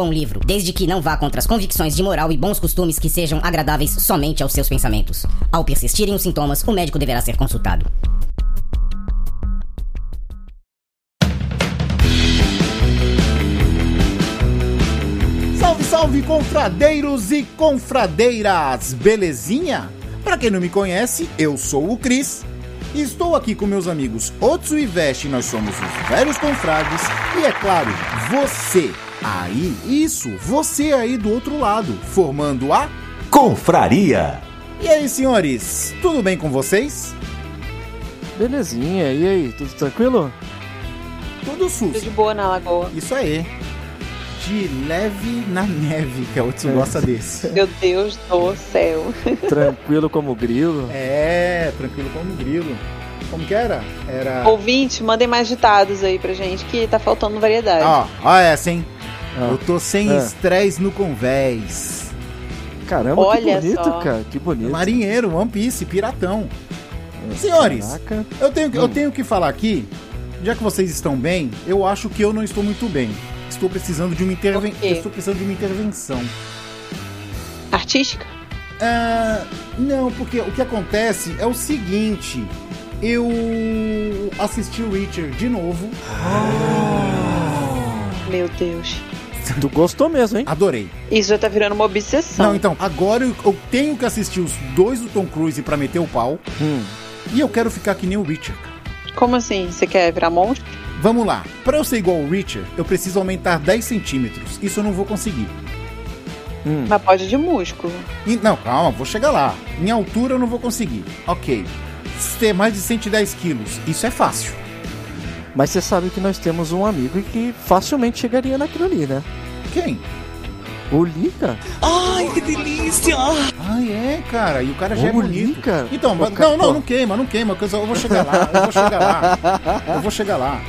bom livro, desde que não vá contra as convicções de moral e bons costumes que sejam agradáveis somente aos seus pensamentos. Ao persistirem os sintomas, o médico deverá ser consultado. Salve, salve, confradeiros e confradeiras! Belezinha? Pra quem não me conhece, eu sou o Cris. Estou aqui com meus amigos Otsu e Veste, nós somos os velhos confrades. E é claro, você aí, isso, você aí do outro lado, formando a Confraria. E aí, senhores, tudo bem com vocês? Belezinha, e aí, tudo tranquilo? Tudo sus. Tudo de boa na lagoa. Isso aí. De leve na neve, que a Otsu É. gosta desse. Meu Deus do céu. Tranquilo como grilo? É, tranquilo como grilo. Como que era? Era. Ouvinte, mandem mais ditados aí pra gente, que tá faltando variedade. Ó, ó essa, hein? Ah, Eu tô sem Ah. estresse no convés. Caramba, Olha que bonito, só. cara, que bonito. Marinheiro, One Piece, piratão. Senhores, Caraca. eu tenho, eu Hum. tenho que falar aqui, já que vocês estão bem, eu acho que eu não estou muito bem. Estou precisando de uma intervenção. Estou precisando de uma intervenção. Artística? Ah, não, porque o que acontece é o seguinte. Eu assisti o Witcher de novo, Meu Deus. Tu gostou mesmo, hein? Adorei. Isso já tá virando uma obsessão. Não, então, agora eu, eu tenho que assistir os dois do Tom Cruise pra meter o pau. Hum. E eu quero ficar que nem o Witcher. Como assim? Você quer virar monstro? Vamos lá. Pra eu ser igual o Witcher, eu preciso aumentar 10 centímetros. Isso eu não vou conseguir. Hum. Mas pode de músculo. E- não, calma, vou chegar lá. Em altura eu não vou conseguir. Ok. Ter mais de 110 quilos. Isso é fácil. Mas você sabe que nós temos um amigo que facilmente chegaria naquilo ali, né? Quem? O Lica. Ai, que delícia! Ai, é, cara. E o cara já é O bonito. Lica. Então, mas- não, não, não queima, não queima. que Eu vou chegar lá, eu vou chegar lá. Eu vou chegar lá.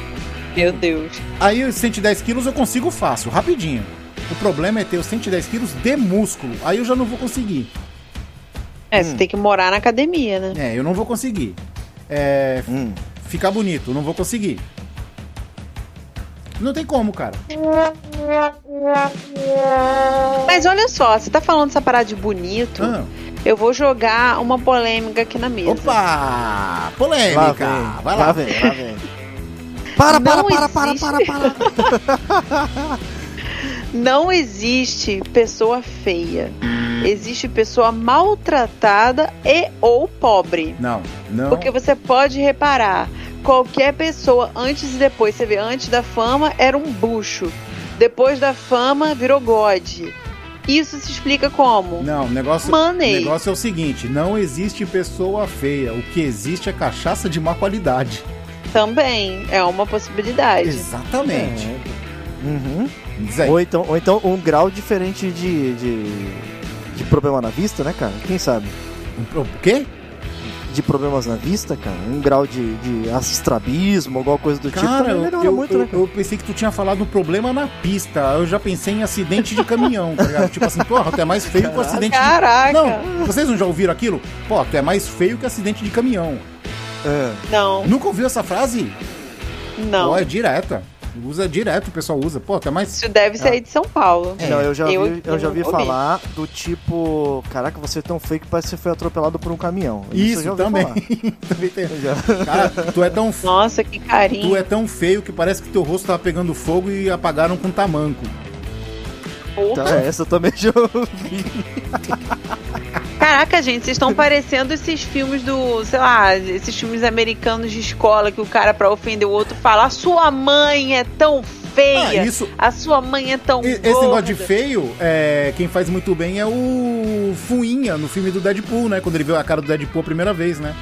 Meu Deus. Aí os 110 quilos eu consigo fácil, rapidinho. O problema é ter os 110 quilos de músculo. Aí eu já não vou conseguir. É, você tem que morar na academia, né? É, eu não vou conseguir. É. Hum. Ficar bonito, não vou conseguir. Não tem como, cara. Mas olha só, você tá falando essa parada de bonito. Ah. Eu vou jogar uma polêmica aqui na mesa. Opa! Polêmica! Lá vem, Vai lá. lá vem, lá vem. Para, para, para, para, existe. para, para. Não existe pessoa feia. Existe pessoa maltratada e ou pobre. Não, não. Porque você pode reparar, qualquer pessoa antes e depois, você vê, antes da fama era um bucho. Depois da fama virou God. Isso se explica como? Não, o negócio, Money. negócio é o seguinte: não existe pessoa feia. O que existe é cachaça de má qualidade. Também é uma possibilidade. Exatamente. Uhum. Diz aí. Ou então, ou então um grau diferente de, de, de problema na vista, né, cara? Quem sabe? O quê? De problemas na vista, cara? Um grau de, de estrabismo, alguma coisa do tipo. Cara, também eu, melhora eu, muito, eu- né, cara? eu pensei que tu tinha falado um problema na pista. Eu já pensei em acidente de caminhão, tá ligado? Tipo assim, porra, tu é mais feio que o acidente Caraca. de. Não, vocês não já ouviram aquilo? Pô, tu é mais feio que acidente de caminhão. É. Não, Nunca ouviu essa frase? não. Pô, é direta. Usa direto, o pessoal usa. Pô, tu é mais. Isso deve ser aí de São Paulo. É. Não, eu já Eu- vi, eu já vi ouvi. falar do tipo, caraca, você é tão feio que parece que você foi atropelado por um caminhão. eu Isso já ouvi também. também tem. Já- Cara, tu é tão Nossa, que carinho. Tu é tão feio que parece que teu rosto tava pegando fogo e apagaram com tamanco. Porra. Tá, essa eu também já ouvi. Caraca, gente, vocês estão parecendo esses filmes do, sei lá, esses filmes americanos de escola que o cara, pra ofender o outro, fala: "A sua mãe é tão feia. Ah, isso- A sua mãe é tão E- gorda. Esse negócio de feio, é, quem faz muito bem é o Fuinha no filme do Deadpool, né? Quando ele viu a cara do Deadpool a primeira vez, né?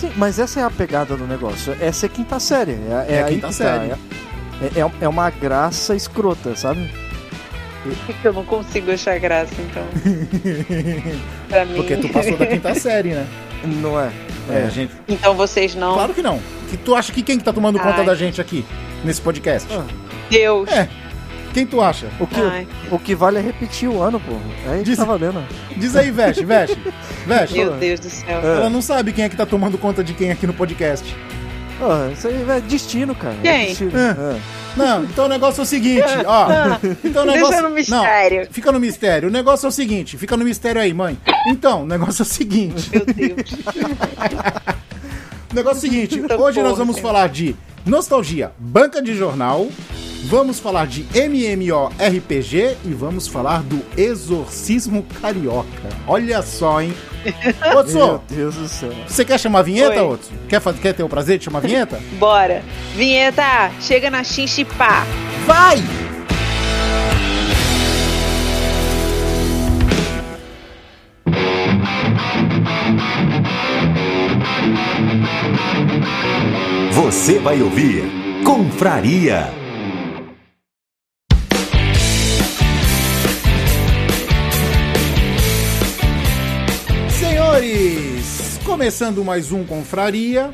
Sim, mas essa é a pegada do negócio. Essa é quinta série. É, é É a aí quinta que série. Tá. É, é, é uma graça escrota, sabe? Eu não consigo achar graça, então. pra mim. Porque tu passou da quinta série, né? Não é? É, a gente. Então vocês não. Claro que não. Que tu acha que quem que tá tomando conta Ai. da gente aqui nesse podcast? Ah. Deus. É. Quem tu acha? O que, Ai, o que vale é repetir o ano, pô. É aí que Diz- tá valendo. Diz aí, Veste, Veste. Veste. meu Deus do céu. É. Ela não sabe quem é que tá tomando conta de quem aqui no podcast. Ah, isso aí é destino, cara. É Quem? destino. É. Não, então o negócio é o seguinte, ó. Então o negócio. no mistério. Não, fica no mistério. O negócio é o seguinte, fica no mistério aí, mãe. Então, o negócio é o seguinte. Meu Deus. O negócio é o seguinte, Eita hoje nós porra, vamos cara. falar de nostalgia, banca de jornal, vamos falar de MMORPG e vamos falar do exorcismo carioca. Olha só, hein? Meu Otso, Deus do céu. você quer chamar a vinheta, Oi. Otso? Quer, quer ter o prazer de chamar a vinheta? Bora. Vinheta, chega na chinchipá. Vai! Você vai ouvir Confraria. Senhores, começando mais um Confraria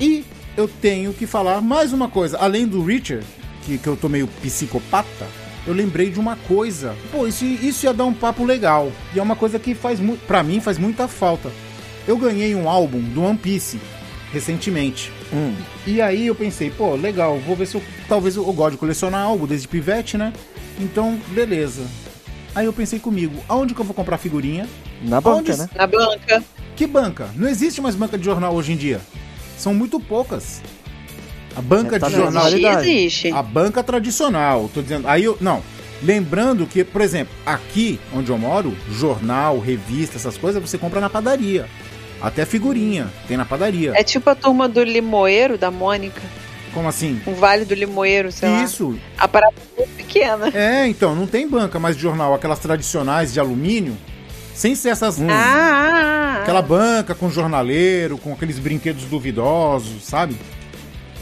e eu tenho que falar mais uma coisa. Além do Richard, que, que eu tô meio psicopata, eu lembrei de uma coisa. Pô, isso, isso ia dar um papo legal. E é uma coisa que faz muito, pra mim faz muita falta. Eu ganhei um álbum do One Piece recentemente. Hum. E aí eu pensei, pô, legal, vou ver se eu. Talvez eu, eu gosto de colecionar algo desde pivete, né? Então, beleza. Aí eu pensei comigo, aonde que eu vou comprar figurinha? Na banca, Onde- né? Na banca. Que banca? Não existe mais banca de jornal hoje em dia. São muito poucas. A banca É, tá de jornal. Existe. A banca tradicional, tô dizendo. Aí eu. Não. Lembrando que, por exemplo, aqui onde eu moro, jornal, revista, essas coisas, você compra na padaria. Até figurinha, tem na padaria. É tipo a turma do Limoeiro, da Mônica. Como assim? O Vale do Limoeiro, sei lá. Isso. A parada é muito pequena. É, então, não tem banca mais de jornal, aquelas tradicionais de alumínio, sem ser essas. Ah, ah, ah. Aquela banca com jornaleiro, com aqueles brinquedos duvidosos, sabe?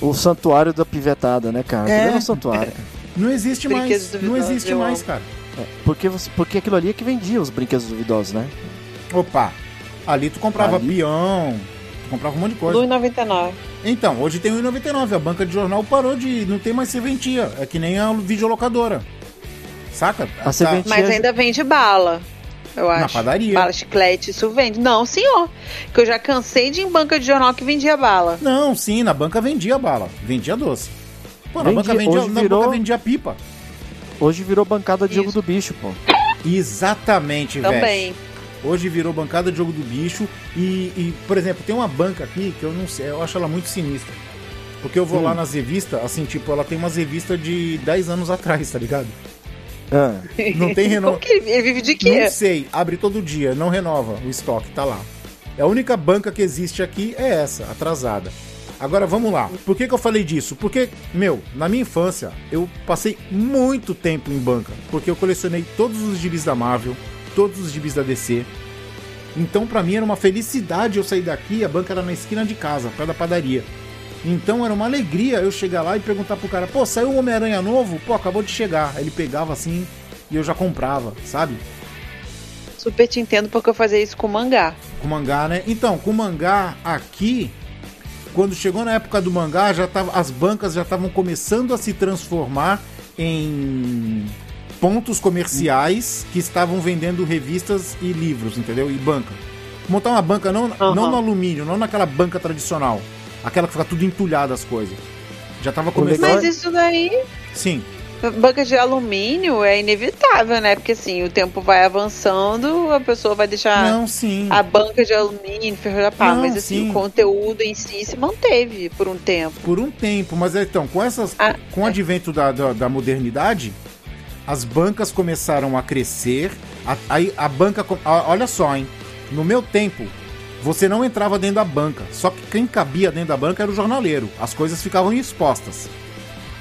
O santuário da pivetada, né, cara? É. Um santuário. Não existe mais. Não existe mais, amo. cara. Porque, você, porque aquilo ali é que vendia os brinquedos duvidosos, né? Opa, ali tu comprava Ali? peão, tu comprava um monte de coisa. R$1,99. Então, hoje tem o 1,99. A banca de jornal parou de. Não tem mais serventia. É que nem a videolocadora. Saca? A serventia- Mas ainda vende bala. Eu acho. Na padaria. Bala, chiclete, isso vende. Não, senhor. Que eu já cansei de ir em banca de jornal que vendia bala. Não, sim, na banca vendia bala. Vendia doce. Pô, na banca vendia, na virou- banca vendia pipa. Hoje virou bancada de jogo Isso. do bicho, pô. Exatamente, velho. Também. Hoje virou bancada de jogo do bicho. E, e, por exemplo, tem uma banca aqui que eu não sei, eu acho ela muito sinistra. Porque eu vou Hum. lá nas revistas, assim, tipo, ela tem umas revistas de 10 anos atrás, tá ligado? Ah, Não tem renovação. que ele, vive de quê? Não sei, abre todo dia, não renova o estoque, tá lá. É a única banca que existe aqui é essa, atrasada. Agora vamos lá. Por que, que eu falei disso? Porque, meu, na minha infância, eu passei muito tempo em banca. Porque eu colecionei todos os gibis da Marvel, todos os gibis da DC. Então, pra mim, era uma felicidade eu sair daqui, a banca era na esquina de casa, perto da padaria. Então era uma alegria eu chegar lá e perguntar pro cara, pô, saiu um Homem-Aranha novo? Pô, acabou de chegar. Ele pegava assim e eu já comprava, sabe? Super te entendo porque eu fazia isso com mangá. Com mangá, né? Então, com mangá aqui, quando chegou na época do mangá, já tava, as bancas já estavam começando a se transformar em pontos comerciais que estavam vendendo revistas e livros, entendeu? E banca. Montar uma banca não, Aham. não no alumínio, não naquela banca tradicional. Aquela que fica tudo entulhada as coisas. Já tava começando. Mas isso daí, Sim. banca de alumínio é inevitável, né? Porque assim, o tempo vai avançando, a pessoa vai deixar Não, sim. a banca de alumínio, ferro da pá. Não, Mas assim, sim. o conteúdo em si se manteve por um tempo. por um tempo, mas é, então, com essas Ah, com o advento da, da, da modernidade, as bancas começaram a crescer. A- Aí a, banca. com- a- Olha só, hein? No meu tempo, você não entrava dentro da banca. Só que quem cabia dentro da banca era o jornaleiro. As coisas ficavam expostas.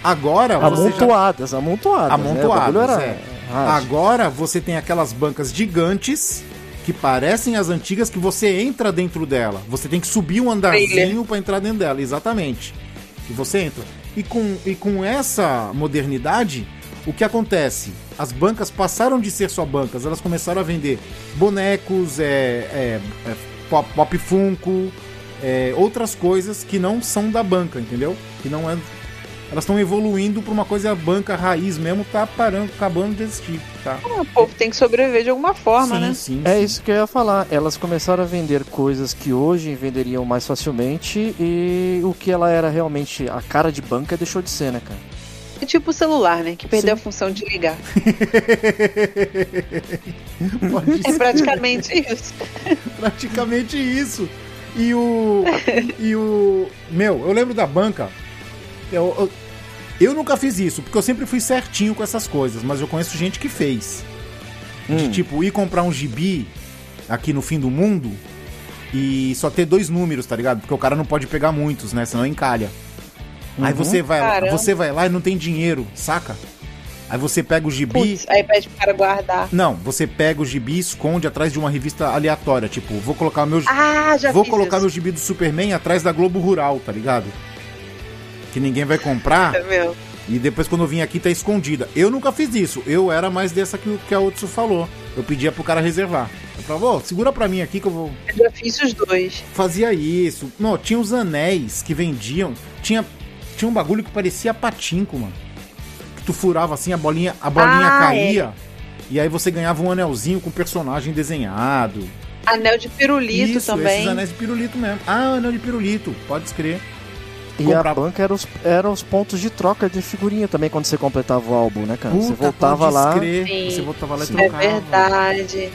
Agora você já... Amontoadas, amontoadas. Amontoadas, né? Era é. Agora você tem aquelas bancas gigantes que parecem as antigas que você entra dentro dela. Você tem que subir um andarzinho para entrar dentro dela, exatamente. E você entra. E com, e com essa modernidade, o que acontece? As bancas passaram de ser só bancas, elas começaram a vender bonecos, é, é, é, pop, pop funko, é, outras coisas que não são da banca, entendeu? Que não é elas estão evoluindo para uma coisa banca raiz mesmo, tá parando, acabando de existir, tá? Ah, O povo tem que sobreviver de alguma forma, sim, né? sim, É sim. isso que eu ia falar. Elas começaram a vender coisas que hoje venderiam mais facilmente e o que ela era realmente a cara de banca deixou de ser, né, cara? É tipo o celular, né? Que perdeu Sim. a função de ligar. Pode É praticamente isso. praticamente isso. E o. E o. Meu, eu lembro da banca. Eu, eu, eu nunca fiz isso, porque eu sempre fui certinho com essas coisas, mas eu conheço gente que fez. De Hum. tipo, ir comprar um gibi aqui no fim do mundo e só ter dois números, tá ligado? Porque o cara não pode pegar muitos, né? Senão encalha. Aí Uhum. você vai, lá, você vai lá e não tem dinheiro, saca? Aí você pega o gibi. Putz, aí pede pro cara guardar. Não, você pega o gibi e esconde atrás de uma revista aleatória. Tipo, vou colocar o meu. Ah, já vou fiz colocar isso. meu gibi do Superman atrás da Globo Rural, tá ligado? Que ninguém vai comprar. É meu. E depois quando eu vim aqui tá escondida. Eu nunca fiz isso. Eu era mais dessa que, o- que a Otsu falou. Eu pedia pro cara reservar. Eu falava, ô, segura pra mim aqui que eu vou. Eu já fiz os dois. Fazia isso. Não, tinha os anéis que vendiam. Tinha, tinha um bagulho que parecia patinco, mano. Que tu furava assim, a bolinha, a bolinha Ah, caía. E aí você ganhava um anelzinho com personagem desenhado. Anel de pirulito Isso, também. esses anéis de pirulito mesmo. Ah, anel de pirulito, pode escrever. E Comprava. a banca era os, eram os pontos de troca de figurinha também quando você completava o álbum, né, cara? você voltava lá. Sim. Você voltava lá e. É trocava. verdade.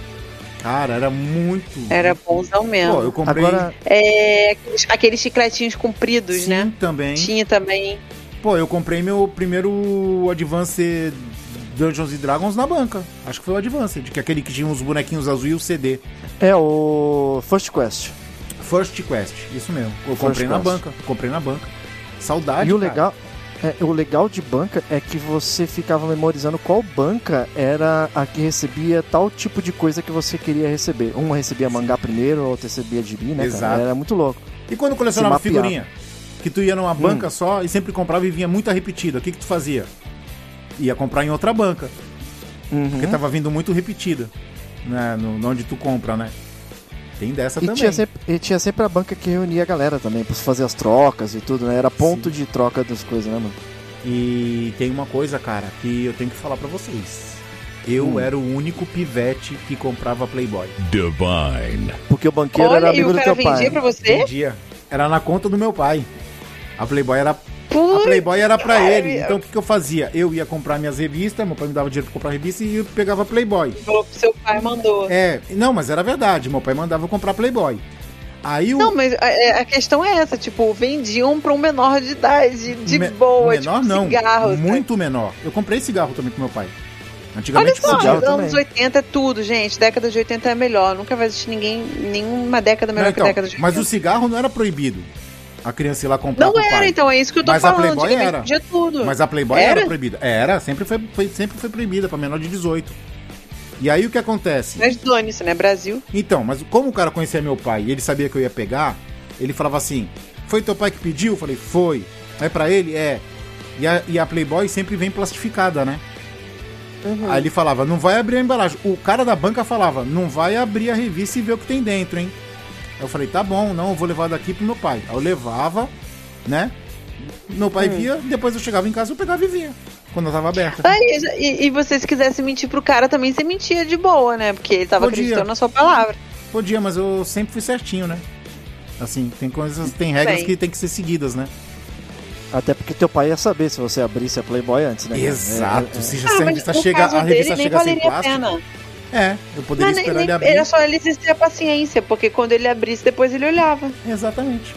Cara, era muito. Era bonzão mesmo. Pô, eu comprei. Agora, É, aqueles, aqueles chicletinhos compridos, Sim, né? também. Tinha também. Pô, eu comprei meu primeiro Advance Dungeons and Dragons na banca. Acho que foi o Advance, que é aquele que tinha os bonequinhos azul e o CD. é o First Quest. First Quest, isso mesmo. Eu First comprei na Quest. banca. Comprei na banca. Saudade. E o cara. legal, é, o legal de banca é que você ficava memorizando qual banca era a que recebia tal tipo de coisa que você queria receber. Uma recebia mangá primeiro, a outra recebia gibi, né, Exato. cara? Era muito louco. E quando colecionava figurinha? Que tu ia numa banca Hum. só e sempre comprava e vinha muita repetida. O que que tu fazia? Ia comprar em outra banca. Uhum. Porque tava vindo muito repetida. Né, no, onde tu compra, né? Tem dessa E também. tinha, sempre, e tinha sempre a banca que reunia a galera também, pra fazer as trocas e tudo, né? Era ponto de troca das coisas, né, mano? E tem uma coisa, cara, que eu tenho que falar pra vocês. Eu Hum. era o único pivete que comprava Playboy. Divine. Porque o banqueiro era Olha, e amigo do teu pai. vendia pra você? Vendia. Era na conta do meu pai. A Playboy era, a Playboy era pra cara, ele. Então o que, que eu fazia? Eu ia comprar minhas revistas, meu pai me dava dinheiro pra comprar revista e eu pegava Playboy. falou que seu pai mandou. É, não, mas era verdade. Meu pai mandava eu comprar Playboy. Aí o. Não, mas a, é- a questão é essa, tipo, vendiam pra um menor de idade, de me- boa, menor tipo, não, cigarro. sabe? muito menor. Eu comprei cigarro também com meu pai. Olha Antigamente só, cigarro anos também. 80 é tudo, gente. Década de 80 é melhor. Nunca vai existir ninguém, nenhuma década melhor Não, então, que a década de 80. mas o cigarro não era proibido. A criança ir lá comprar Não era, pai. então, é isso que eu tô Mas a falando. Playboy Antigamente era. podia tudo. Mas a Playboy era, Era? proibida. Era, sempre foi, foi- sempre foi proibida pra menor de 18. E aí o que acontece? Mas dane-se, né? Brasil. Então, mas como o cara conhecia meu pai e ele sabia que eu ia pegar, ele falava assim: Foi teu pai que pediu? Eu falei: Foi. Aí pra ele, é. E a, e a Playboy sempre vem plastificada, né? Uhum. Aí ele falava: Não vai abrir a embalagem. O cara da banca falava: Não vai abrir a revista e ver o que tem dentro, hein? Eu falei: Tá bom, não, eu vou levar daqui pro meu pai. Aí eu levava, né? Meu pai Hum. via, depois eu chegava em casa eu pegava e via. Quando eu tava aberta. Ah, e, e, você, se quisesse mentir pro cara, também você mentia de boa, né? Porque ele tava Podia. acreditando na sua palavra. Podia, mas eu sempre fui certinho, né? Assim, tem coisas, tem regras Bem. que tem que ser seguidas, né? Até porque teu pai ia saber se você abrisse a Playboy antes, né? Exato. É, é, Se Ah, a revista chega, a revista chega sem valeria a plástico. pena. É, eu poderia Mas esperar nem, ele abrir. era só ele ter a paciência, porque quando ele abrisse, depois ele olhava. Exatamente.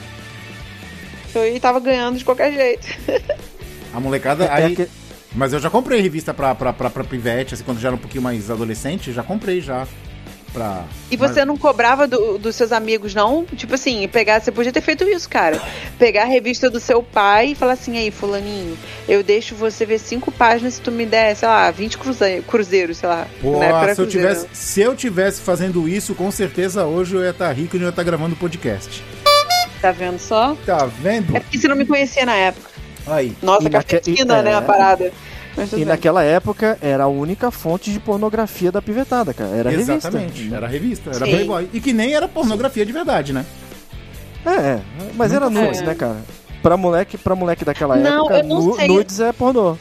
Então ele tava ganhando de qualquer jeito. A molecada. é aí, aque- Mas eu já comprei revista pra, pra, pra, pra pivete, assim, quando já era um pouquinho mais adolescente, já comprei já. Pra. E você não cobrava do- dos seus amigos, não? Tipo assim, pegar, você podia ter feito isso, cara. Pegar a revista do seu pai e falar assim, aí, fulaninho, eu deixo você ver cinco páginas se tu me der, sei lá, 20 cruze- cruzeiros, sei lá. Pô, se eu, cruzeiro, tivesse, se eu tivesse fazendo isso, com certeza hoje eu ia estar rico e não ia estar gravando podcast. Tá vendo só? Tá vendo? É porque você não me conhecia na época. Aí. Nossa, cafetina, e- né, é. a parada. E bem. naquela época era a única fonte de pornografia da pivetada, cara. Era Exatamente. revista. Era revista, era Sim. Playboy. E que nem era pornografia de verdade, né? É, é, mas era Nunca nudes, foi. né, cara? Pra moleque, pra moleque daquela Não, época, eu não nu- sei. nudes é pornô.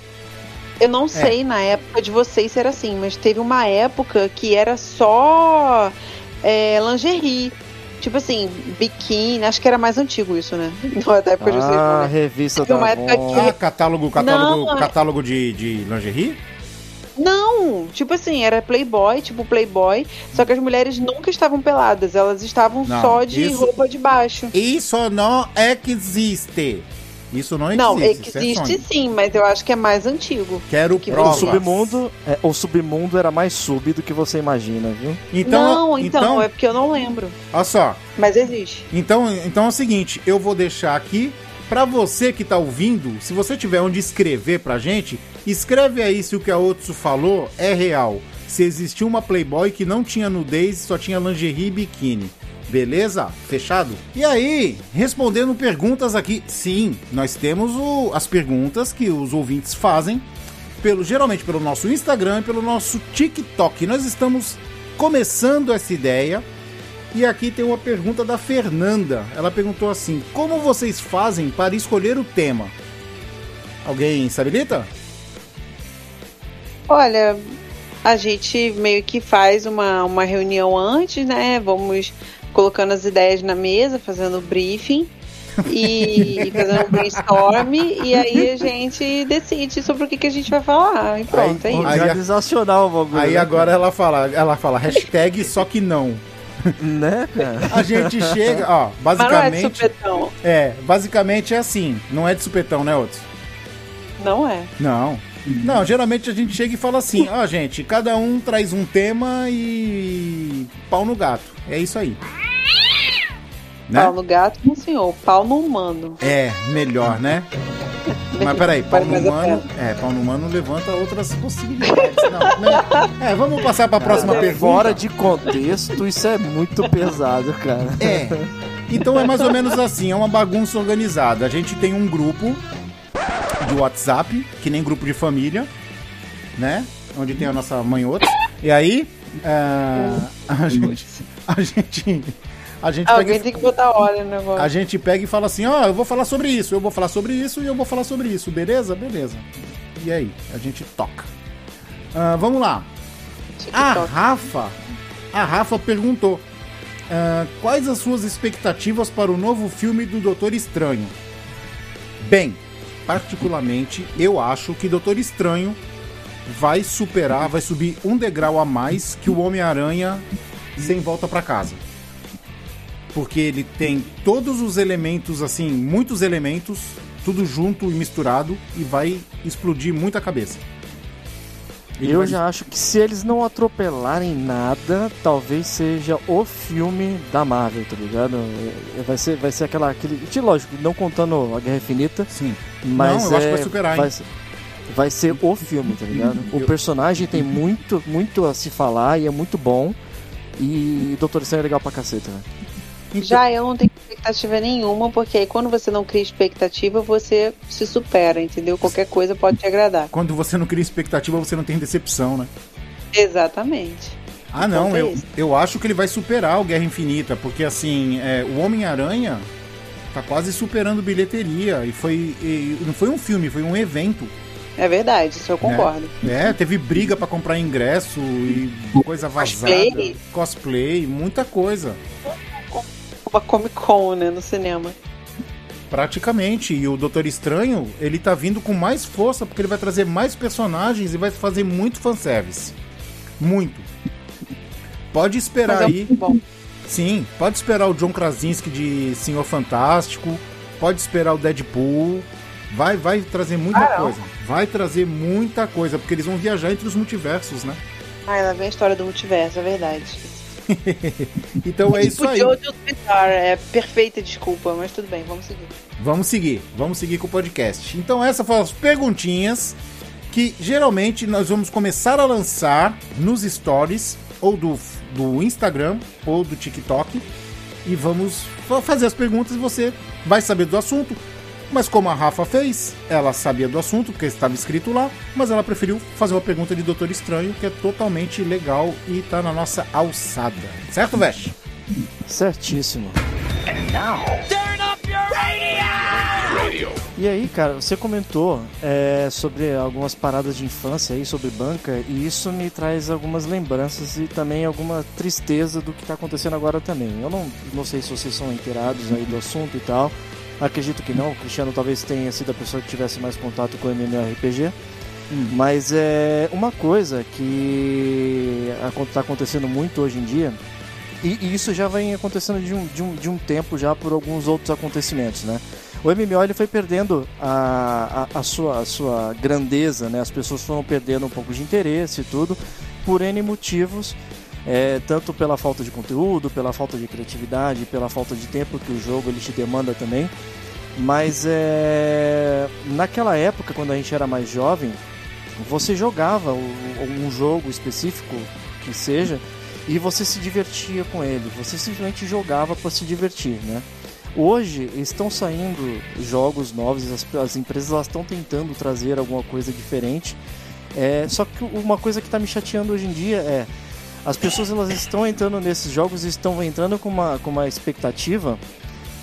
Eu não sei na época de vocês se era assim, mas teve uma época que era só é, lingerie. Tipo assim, biquíni, acho que era mais antigo isso, né? Não é da época de vocês, não, Ah, né? revista da uma época que- Ah, catálogo, catálogo, Não, é- catálogo de, de lingerie? Não, tipo assim, era Playboy, tipo Playboy, só que as mulheres nunca estavam peladas, elas estavam Não, só de isso- roupa de baixo. Isso não existe. Isso não existe. Não, é existe sonho. sim, mas eu acho que é mais antigo. Quero que O provas. submundo, é, o submundo era mais sub do que você imagina, viu? Então, não, então, então, é porque eu não lembro. olha só. Mas existe. Então, então é o seguinte, eu vou deixar aqui pra você que tá ouvindo, se você tiver onde escrever pra gente, escreve aí se o que a Otsu falou é real. Se existiu uma Playboy que não tinha nudez, só tinha lingerie e biquíni. Beleza? Fechado? E aí, respondendo perguntas aqui, sim, nós temos o- as perguntas que os ouvintes fazem, pelo, geralmente pelo nosso Instagram e pelo nosso TikTok. Nós estamos começando essa ideia. E aqui tem uma pergunta da Fernanda. Ela perguntou assim: Como vocês fazem para escolher o tema? Alguém se habilita? Olha, a gente meio que faz uma, uma reunião antes, né? Vamos colocando as ideias na mesa, fazendo briefing e fazendo um brainstorm e aí a gente decide sobre o que, que a gente vai falar. E pronto, é isso. Aí- Organizacional o bagulho. Aí né, agora ela fala, ela fala hashtag só que não. Né, cara? A gente chega, ó, Mas não é de basicamente. supetão. É, basicamente é assim. Não é de supetão, né, outros? Não é. Não. Não, geralmente a gente chega e fala assim, ó, gente, cada um traz um tema e pau no gato. É isso aí. Né? Pau no gato, não senhor. Pau no humano. É, melhor, né? Mas peraí, pau no a humano. É, pau no humano levanta outras possibilidades. Não, né? É, vamos passar pra próxima É, pergunta. Fora de contexto, isso é muito pesado, cara. É. Então é mais ou menos assim, é uma bagunça organizada. A gente tem um grupo de WhatsApp, que nem grupo de família, né? Onde tem a nossa mãe outra. E aí, é, a gente. A gente. A gente pega Alguém e- tem que botar óleo no negócio. A gente pega e fala assim, ó, eu vou falar sobre isso, eu vou falar sobre isso e eu vou falar sobre isso, beleza? Beleza. E aí, a gente toca. Ah, vamos lá. A. Rafa, a Rafa perguntou, ah, quais as suas expectativas para o novo filme do Doutor Estranho? Bem, particularmente, eu acho que Doutor Estranho vai superar, vai subir um degrau a mais que o Homem-Aranha sem volta pra casa porque ele tem todos os elementos, assim, muitos elementos, tudo junto e misturado, e vai explodir muita cabeça. Ele Eu vai- já acho que se eles não atropelarem nada, talvez seja o filme da Marvel, tá ligado? É, Vai ser, vai ser aquela. Aquele, lógico, não contando a Guerra Infinita, Sim. mas. Não, eu acho é, que vai superar, hein? vai ser, vai ser o filme, tá ligado? O Eu- personagem tem muito, muito a se falar e é muito bom. E Doutor Estranho é legal pra caceta, né? Já eu não tenho expectativa nenhuma, porque aí quando você não cria expectativa, você se supera, entendeu? Qualquer coisa pode te agradar. Quando você não cria expectativa, você não tem decepção, né? Exatamente. Ah, não, é eu, isso. eu acho que ele vai superar o Guerra Infinita, porque assim, é, o Homem-Aranha tá quase superando bilheteria, e foi. e não foi um filme, foi um evento. É verdade, isso eu concordo. É, teve briga pra comprar ingresso e coisa vazada. Cosplay. Cosplay, muita coisa. Uma Comic Con, né, no cinema. Praticamente. E o Doutor Estranho, ele tá vindo com mais força, porque ele vai trazer mais personagens e vai fazer muito fanservice. Muito. Pode esperar é aí. bom. Sim, pode esperar o John Krasinski de Senhor Fantástico. Pode esperar o Deadpool. Vai, vai trazer muita Ah, coisa. Vai trazer muita coisa, porque eles vão viajar entre os multiversos, né? Ah, ela vem a história do multiverso, é verdade. então é isso aí. É perfeita desculpa, mas tudo bem, vamos seguir. Vamos seguir, vamos seguir com o podcast. Então essas foram as perguntinhas que geralmente nós vamos começar a lançar nos stories ou do, do Instagram ou do TikTok e vamos fa- fazer as perguntas e você vai saber do assunto. Mas como a Rafa fez, ela sabia do assunto porque estava escrito lá, mas ela preferiu fazer uma pergunta de Doutor Estranho que é totalmente legal e tá na nossa alçada. Certo, Vesh? Certíssimo. E aí, cara, você comentou é, sobre algumas paradas de infância aí, sobre banca, e isso me traz algumas lembranças e também alguma tristeza do que tá acontecendo agora também. Eu não, não sei se vocês são inteirados aí do assunto e tal. Acredito que não, o Cristiano talvez tenha sido a pessoa que tivesse mais contato com o MMORPG. Mas é uma coisa que está acontecendo muito hoje em dia, e, e isso já vem acontecendo de um, de, um, de um tempo já por alguns outros acontecimentos, né? O MMO ele foi perdendo a, a, a sua, a sua grandeza, né? As pessoas foram perdendo um pouco de interesse e tudo, por N motivos, é, tanto pela falta de conteúdo, pela falta de criatividade, pela falta de tempo que o jogo ele te demanda também. Mas é, naquela época, quando a gente era mais jovem, você jogava um jogo específico que seja e você se divertia com ele. Você simplesmente jogava para se divertir, né? Hoje estão saindo jogos novos, as, as empresas estão tentando trazer alguma coisa diferente. É, só que uma coisa que está me chateando hoje em dia é as pessoas elas estão entrando nesses jogos estão entrando com uma, com uma expectativa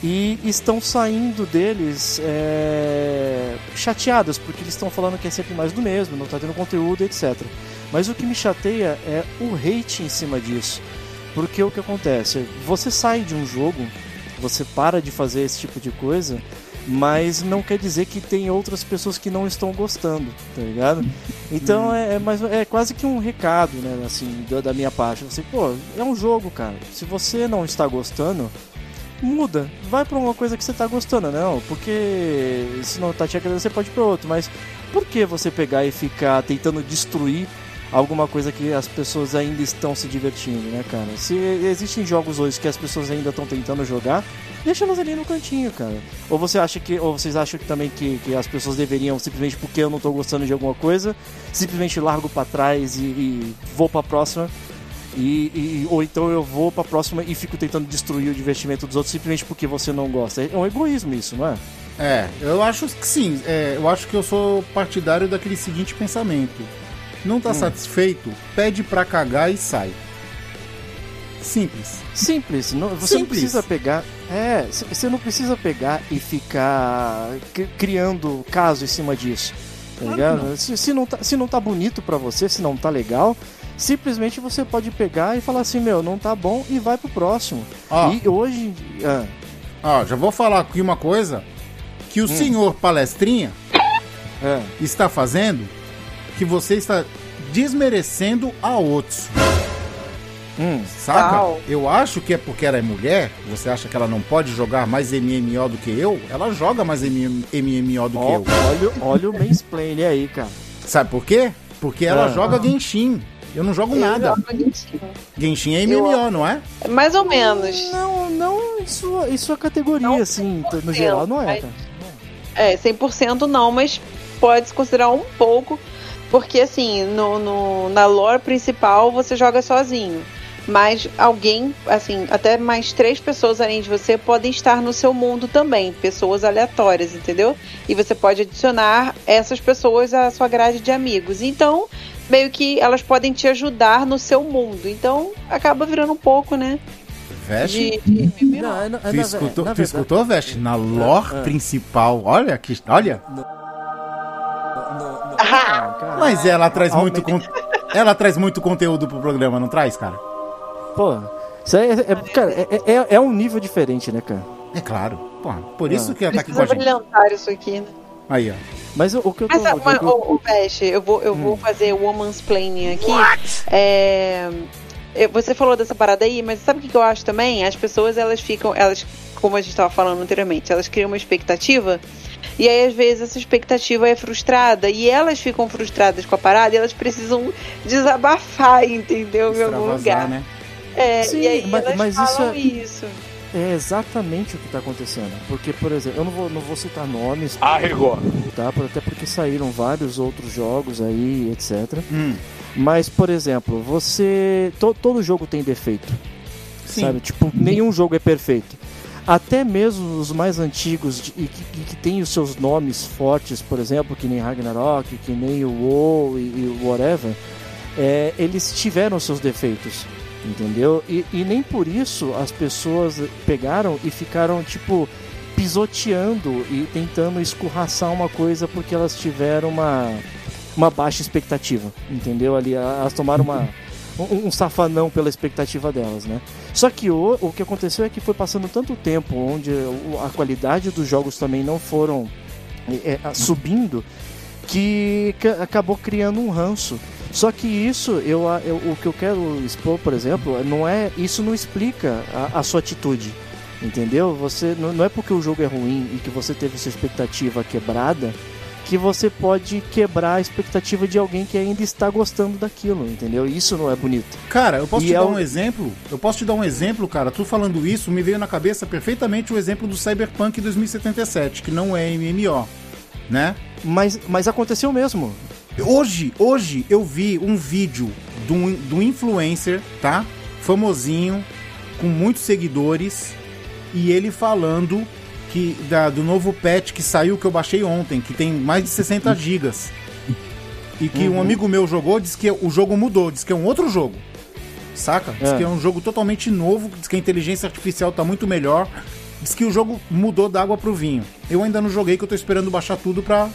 e estão saindo deles é, chateadas porque eles estão falando que é sempre mais do mesmo, não está tendo conteúdo, etc. Mas o que me chateia é o hate em cima disso. Porque o que acontece? Você sai de um jogo, você para de fazer esse tipo de coisa, mas não quer dizer que tem outras pessoas que não estão gostando, tá ligado? Então é, é, mais, é quase que um recado, né, assim, da, da minha parte. Você, pô, é um jogo, cara. Se você não está gostando, muda. Vai pra uma coisa que você tá gostando, não. Porque se não tá te agradando, você pode ir pra outro. Mas por que você pegar e ficar tentando destruir alguma coisa que as pessoas ainda estão se divertindo, né, cara? Se existem jogos hoje que as pessoas ainda estão tentando jogar, deixa elas ali no cantinho, cara. Ou você acha que, ou vocês acham que também que, que as pessoas deveriam simplesmente porque eu não tô gostando de alguma coisa, simplesmente largo pra trás e, e vou pra próxima? E, e- ou então eu vou pra próxima e fico tentando destruir o divertimento dos outros simplesmente porque você não gosta. É um egoísmo isso, não é? É, eu acho que sim. É, eu acho que eu sou partidário daquele seguinte pensamento. Não tá satisfeito, pede pra cagar e sai. Simples. Simples, não, você não Simples. precisa pegar. É, você não precisa pegar e ficar cri- criando caso em cima disso. Tá ligado? não. Se, se, não tá, se não tá bonito pra você, se não tá legal, simplesmente você pode pegar e falar assim: meu, não tá bom e vai pro próximo. Ó, E hoje dia. ó, já vou falar aqui uma coisa que o senhor palestrinha É, está fazendo que você está desmerecendo a outros. hum, Saca? Tal. Eu acho que é porque ela é mulher, você acha que ela não pode jogar mais MMO do que eu? Ela joga mais MM MMO do que ó, eu. olha, olha o mansplaining aí, cara. Sabe por quê? Porque ela Ah. joga Genshin. Eu não jogo Eu nada. jogo Genshin. Genshin é MMO, não é? Mais ou menos. Não, não em sua, em sua categoria, Não, assim, no geral, não é, cara. É, 100% não, mas pode se considerar um pouco, porque assim, no, no- na lore principal você joga sozinho. Mas alguém, assim, até mais três pessoas além de você podem estar no seu mundo também, pessoas aleatórias, entendeu? E você pode adicionar essas pessoas à sua grade de amigos. Então, meio que elas podem te ajudar no seu mundo. Então, acaba virando um pouco, né? Veste. De, de. Não, é na- é Tu na- escutou, na tu verdade- escutou, Veste? Na lore principal. Olha que. Olha. Não, não, cara. Mas ela traz muito. Con... Ela traz muito conteúdo pro programa, não traz, cara? Pô, isso aí é, é- cara, é, é, é um nível diferente, né, cara? É claro. Porra, por isso Ah. que ela tá aqui com a gente. brilhantar isso aqui, né? Aí, ó. Mas o, o que eu tô. Mas, o ah, eu- o, o eu vou, eu vou fazer o woman's planning aqui. É, você falou dessa parada aí, mas sabe o que que eu acho também? As pessoas, elas ficam, elas, como a gente estava falando anteriormente, elas criam uma expectativa. E aí, às vezes, essa expectativa é frustrada. E elas ficam frustradas com a parada e elas precisam desabafar, entendeu? Em algum lugar. né? É, Sim, e aí mas- elas mas isso falam é- isso. É exatamente o que está acontecendo. Porque, por exemplo, eu não vou, não vou citar nomes, Arregou. tá? Por- Até porque saíram vários outros jogos aí, etc. Hum, Mas, por exemplo, você. to- todo jogo tem defeito. sim. Sabe? Tipo, nenhum jogo é perfeito. Até mesmo os mais antigos de- e que, que tem os seus nomes fortes, por exemplo, que nem Ragnarok, que nem o WoW e, e whatever, é, eles tiveram seus defeitos, entendeu? E, e nem por isso as pessoas pegaram e ficaram, tipo, pisoteando e tentando escorraçar uma coisa porque elas tiveram uma, uma baixa expectativa, entendeu? Ali elas tomaram uma, um, um safanão pela expectativa delas, né? Só que o, o que aconteceu é que foi passando tanto tempo onde a qualidade dos jogos também não foram é, é, subindo que ca- acabou criando um ranço. Só que isso, eu, eu- o que eu quero expor, por exemplo, não é isso não explica a, a sua atitude, entendeu? Você não, não é porque o jogo é ruim e que você teve sua expectativa quebrada que você pode quebrar a expectativa de alguém que ainda está gostando daquilo, entendeu? Isso não é bonito. Cara, eu posso E te é dar o- um exemplo? Eu posso te dar um exemplo, cara. Tu falando isso, me veio na cabeça perfeitamente o exemplo do Cyberpunk 2077, que não é MMO, né? Mas, mas aconteceu mesmo. Hoje, hoje eu vi um vídeo de um, de um influencer, tá? Famosinho, com muitos seguidores, e ele falando que da, do novo patch que saiu que eu baixei ontem, que tem mais de 60 gigas. E que um amigo meu jogou, disse que o jogo mudou, disse que é um outro jogo. Saca? Diz É. que é um jogo totalmente novo, diz que a inteligência artificial tá muito melhor. Diz que o jogo mudou da água pro vinho. Eu ainda não joguei, que eu tô esperando baixar tudo pra.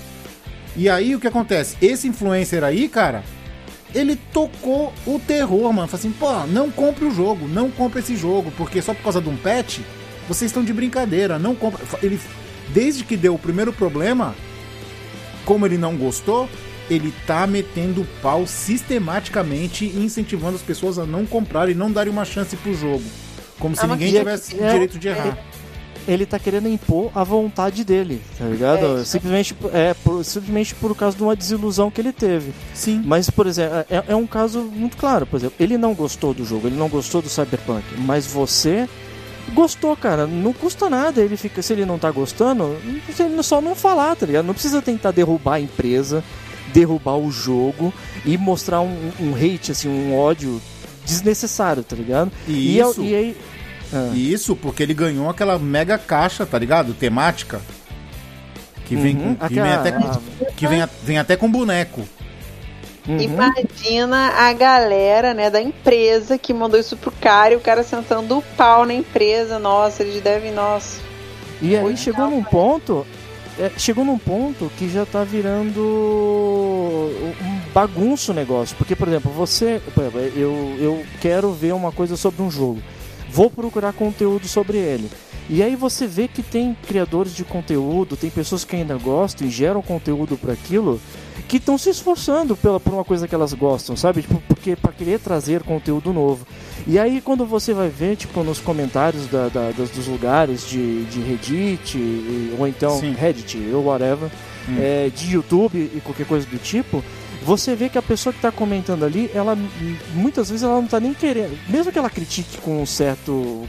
E aí o que acontece? Esse influencer aí, cara, ele tocou o terror, mano. Falou assim, pô, não compre o jogo, não compre esse jogo, porque só por causa de um patch, vocês estão de brincadeira, não compra. Ele, desde que deu o primeiro problema, como ele não gostou, ele tá metendo o pau sistematicamente e incentivando as pessoas a não comprarem e não darem uma chance pro jogo. Como se Ah, ninguém que- tivesse é- direito de errar. Ele tá querendo impor a vontade dele, tá ligado? É, simplesmente, por- é, por, simplesmente por causa de uma desilusão que ele teve. Sim. Mas, por exemplo, é, é um caso muito claro. Por exemplo, ele não gostou do jogo, ele não gostou do Cyberpunk, mas você gostou, cara. Não custa nada. Ele fica, se ele não tá gostando, se ele só não falar, tá ligado? Não precisa tentar derrubar a empresa, derrubar o jogo e mostrar um, um hate, assim, um ódio desnecessário, tá ligado? E é- isso- e aí. Ah. Isso porque ele ganhou aquela mega caixa, tá ligado? Temática. Que vem, Uhum, com, que vem até com, que vem, a- vem até com boneco. Uhum. Imagina a galera, né, da empresa que mandou isso pro cara e o cara sentando o pau na empresa. Nossa, eles devem, nossa. E aí chegou num ponto. é, chegou num ponto que já tá virando um bagunço o negócio. Porque, por exemplo, você. eu, eu quero ver uma coisa sobre um jogo. Vou procurar conteúdo sobre ele. E aí você vê que tem criadores de conteúdo, tem pessoas que ainda gostam e geram conteúdo para aquilo, que estão se esforçando pela, por uma coisa que elas gostam, sabe? Tipo, porque para querer trazer conteúdo novo. E aí quando você vai ver, tipo, nos comentários da, da- das- dos lugares de, de Reddit, ou então Sim. Reddit, ou whatever, Hum. é, de YouTube e qualquer coisa do tipo, você vê que a pessoa que está comentando ali, ela muitas vezes ela não está nem querendo, mesmo que ela critique com um certo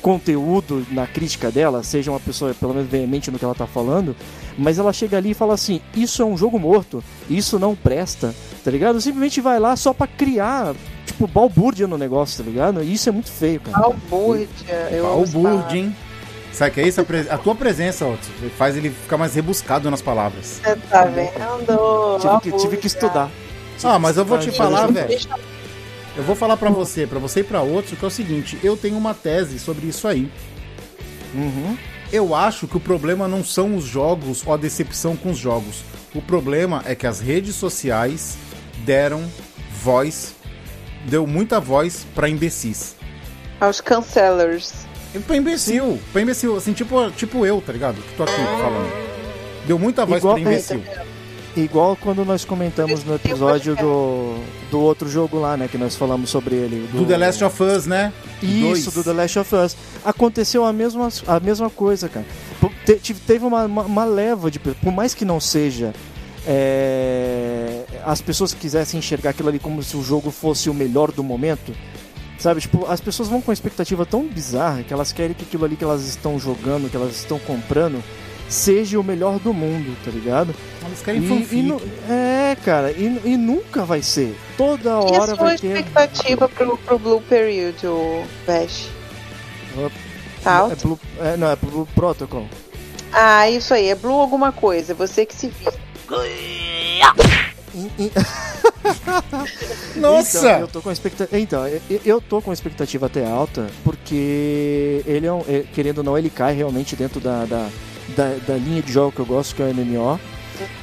conteúdo na crítica dela, seja uma pessoa pelo menos veemente no que ela tá falando, mas ela chega ali e fala assim: Isso é um jogo morto, isso não presta, tá ligado? Simplesmente vai lá só pra criar, tipo, balbúrdia no negócio, tá ligado? E isso é muito feio, cara. Balbúrdia. Eu Balbúrdia, hein? Sabe o que é isso? A, tua presença, Otto, faz ele ficar mais rebuscado nas palavras. palavra. Você tá vendo? Tive que, tive que estudar. Ah, mas eu vou te falar, velho. Eu vou falar pra você, pra você e pra outros, que é o seguinte: eu tenho uma tese sobre isso aí. Uhum. Eu acho que o problema não são os jogos ou a decepção com os jogos. O problema é que as redes sociais deram voz, deu muita voz pra imbecis. Aos cancellers. E Pra imbecil, pra imbecil, assim, tipo, tipo eu, tá ligado? Que tô aqui falando. Deu muita voz Igual- pra imbecil. Igual quando nós comentamos no episódio do, do outro jogo lá, né? Que nós falamos sobre ele. Do The Last of Us, né? Isso, Dois. do The Last of Us. Aconteceu a mesma, a mesma coisa, cara. Te- Teve uma, uma, uma leva de. Por mais que não seja. é, as pessoas quisessem enxergar aquilo ali como se o jogo fosse o melhor do momento. Sabe, tipo, as pessoas vão com uma expectativa tão bizarra que elas querem que aquilo ali que elas estão jogando, que elas estão comprando, seja o melhor do mundo, tá ligado? Eles querem E, fanfic. e nu- é, cara, e, e nunca vai ser. Toda E a hora sua vai ter. expectativa pro, pro Blue Period, o? Opa. Tá É? Blue, é, não, é Blue Protocol. Ah, isso aí, é Blue alguma coisa, você que se em- Nossa! Então, eu tô com expectativa. Então, eu, eu tô com expectativa até alta, porque ele é um. é, querendo ou não, ele cai realmente dentro da, da, da, da linha de jogo que eu gosto, que é o MMO.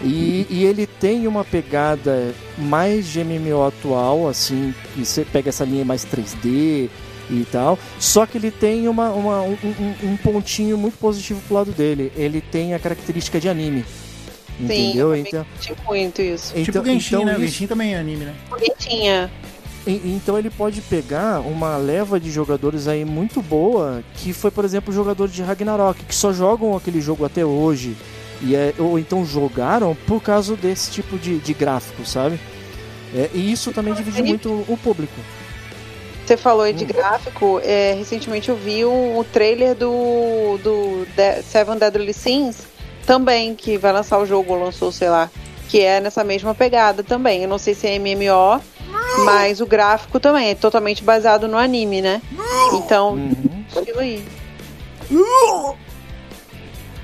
E, e ele tem uma pegada mais de MMO atual, assim, que você pega essa linha mais 3D e tal. Só que ele tem uma, uma- um, um- pontinho muito positivo pro lado dele. Ele tem a característica de anime. Sim, Entendeu? eu Então, Tipo muito isso. tipo então, Genshin, então né? isso- Genshin também é anime, né? Bonitinha. E- Então ele pode pegar uma leva de jogadores aí muito boa, que foi, por exemplo, o jogador de Ragnarok, que só jogam aquele jogo até hoje, e é, ou então jogaram por causa desse tipo de, de gráfico, sabe? É, e isso também divide muito o público. Você falou aí de Hum. gráfico, é, recentemente eu vi o, o trailer do, do Seven Deadly Sins também, que vai lançar o jogo, ou lançou, sei lá, que é nessa mesma pegada também. Eu não sei se é MMO, mas o gráfico também é totalmente baseado no anime, né? Então, Uhum. aquilo aí.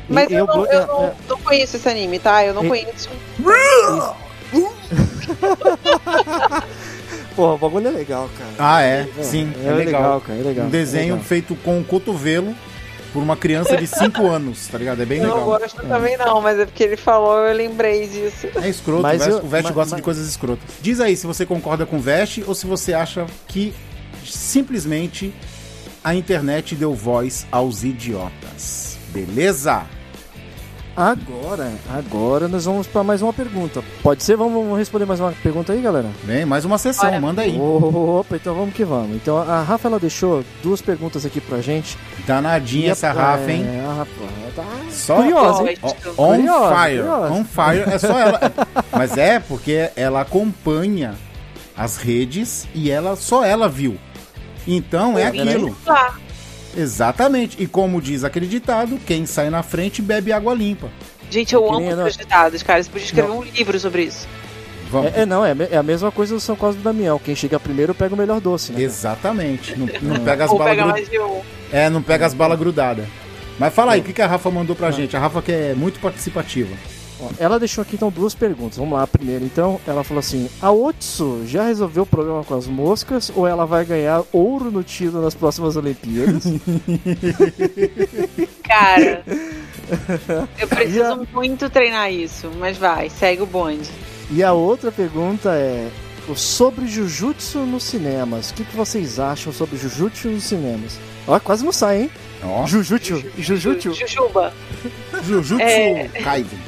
Mas eu, eu não, eu é- não, é- não conheço esse anime, tá? Eu não conheço. Pô, o bagulho é legal, cara. Ah, é. Sim, é, é, legal. cara, é legal. Um desenho é legal. feito com o cotovelo por uma criança de 5 anos, tá ligado? É bem Eu não legal. gosto também não, mas é porque ele falou, eu lembrei disso. É escroto, Mas o Vest, eu- o Vest mas- gosta mas- de coisas escrotas. Diz aí se você concorda com o Vest ou se você acha que simplesmente a internet deu voz aos idiotas. Beleza? Agora, agora nós vamos pra mais uma pergunta. Pode ser? Vamos vamos responder mais uma pergunta aí, galera? Bem, mais uma sessão, Bora. manda aí. Opa, então vamos que vamos. Então a Rafa ela deixou duas perguntas aqui pra gente. Danadinha E a- essa Rafa, hein? É, a Rafa tá Só curiosa, hein? On Curiosa, fire, curiosa. on fire, é só ela. Mas é porque ela acompanha as redes e ela só ela viu. Então é aquilo. Lá. Exatamente. E como diz aquele ditado, quem sai na frente bebe água limpa. Gente, eu É amo nem os não- projetados, cara. Você podia escrever um livro sobre isso. Vamos. É, é, não, é, é a mesma coisa do São Cosme do Damião. Quem chega primeiro pega o melhor doce, né? Exatamente. Não, não pega as balas um. É, não pega as balas grudadas. Mas fala aí, o que, que a Rafa mandou pra gente? A Rafa que é muito participativa. Ó, Ela deixou aqui então duas perguntas. Vamos lá, a primeira então. Ela falou assim: A Otsu já resolveu o problema com as moscas ou ela vai ganhar ouro no tiro nas próximas Olimpíadas? Cara, eu preciso a- muito treinar isso. Mas vai, segue o bonde. e a outra pergunta é: o- sobre Jujutsu nos cinemas. O que, que vocês acham sobre Jujutsu nos cinemas? Ó, quase não sai, hein? Ó, Jujutsu, Jujutsu. Jujuba. Jujutsu É. Kaisen.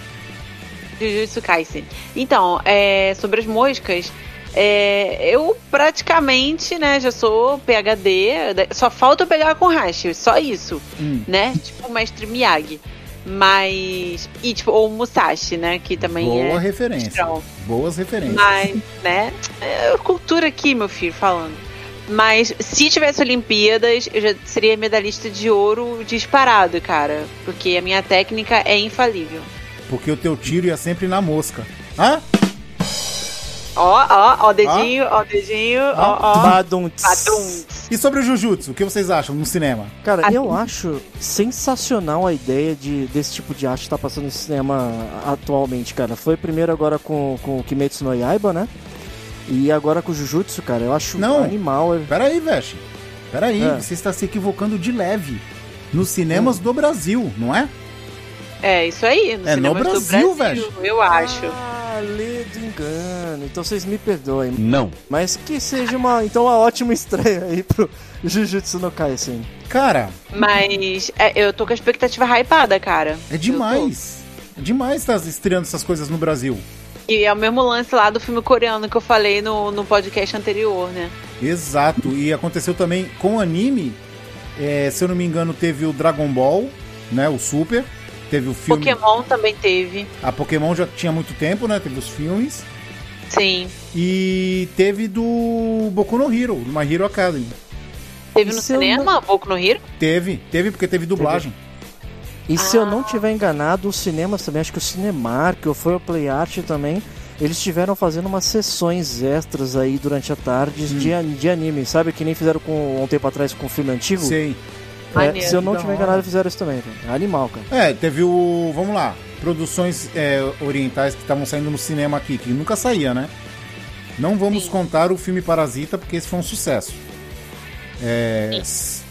Jujutsu Kaisen. Então, é, sobre as moscas, é, eu praticamente, né, já sou PHD, só falta eu pegar com hash, só isso, Hum. né? Tipo o mestre Miyagi. Mas. E tipo, ou o Musashi, né? Que também Boa é. referência. strong. Boas referências. Mas, né? É cultura aqui, meu filho, falando. Mas se tivesse Olimpíadas, eu já seria medalhista de ouro disparado, cara. Porque a minha técnica é infalível. Porque o teu tiro ia sempre na mosca. Hã? Ó, ó, ó, dedinho, ó, dedinho, ó, ó. Badunts. Badum. E sobre o Jujutsu, o que vocês acham no cinema? Cara, Assim. eu acho sensacional a ideia de, desse tipo de arte estar passando no cinema atualmente, cara. Foi primeiro agora com, com o Kimetsu no Yaiba, né? E agora com o Jujutsu, cara. Eu acho Não. animal. Pera aí, Veste. Pera aí, É. você está se equivocando de leve. Nos cinemas do Brasil, não é? É, isso aí. No É no do Brasil, velho. Eu acho. Ah, ledo engano. Então vocês me perdoem. Não. Mas que seja uma, então uma ótima estreia aí pro Jujutsu no Kaisen. Cara, Mas é, eu tô com a expectativa hypada, cara. é demais. É demais estar estreando essas coisas no Brasil. E é o mesmo lance lá do filme coreano que eu falei no, no podcast anterior, né? Exato. E aconteceu também com anime. é, se eu não me engano, teve o Dragon Ball, né? O Super. Teve o filme. Pokémon também teve. A Pokémon já tinha muito tempo, né? Teve os filmes. Sim. E teve do Boku no Hero, do My Hero Academy. Teve E no cinema, Boku no Hero? Teve, teve porque teve dublagem. E se eu Ah. não tiver enganado, os cinemas também, acho que o Cinemark ou foi o Play Art também, eles estiveram fazendo umas sessões extras aí durante a tarde Hum. de, de anime, sabe? Que nem fizeram com, um tempo atrás com o filme antigo. Sei. É, se eu não tiver hora. enganado, fizeram isso também. cara. Animal, cara. É, teve o. Vamos lá. Produções é, orientais que estavam saindo no cinema aqui, que nunca saía, né? Não vamos Sim. contar o filme Parasita, porque esse foi um sucesso. É,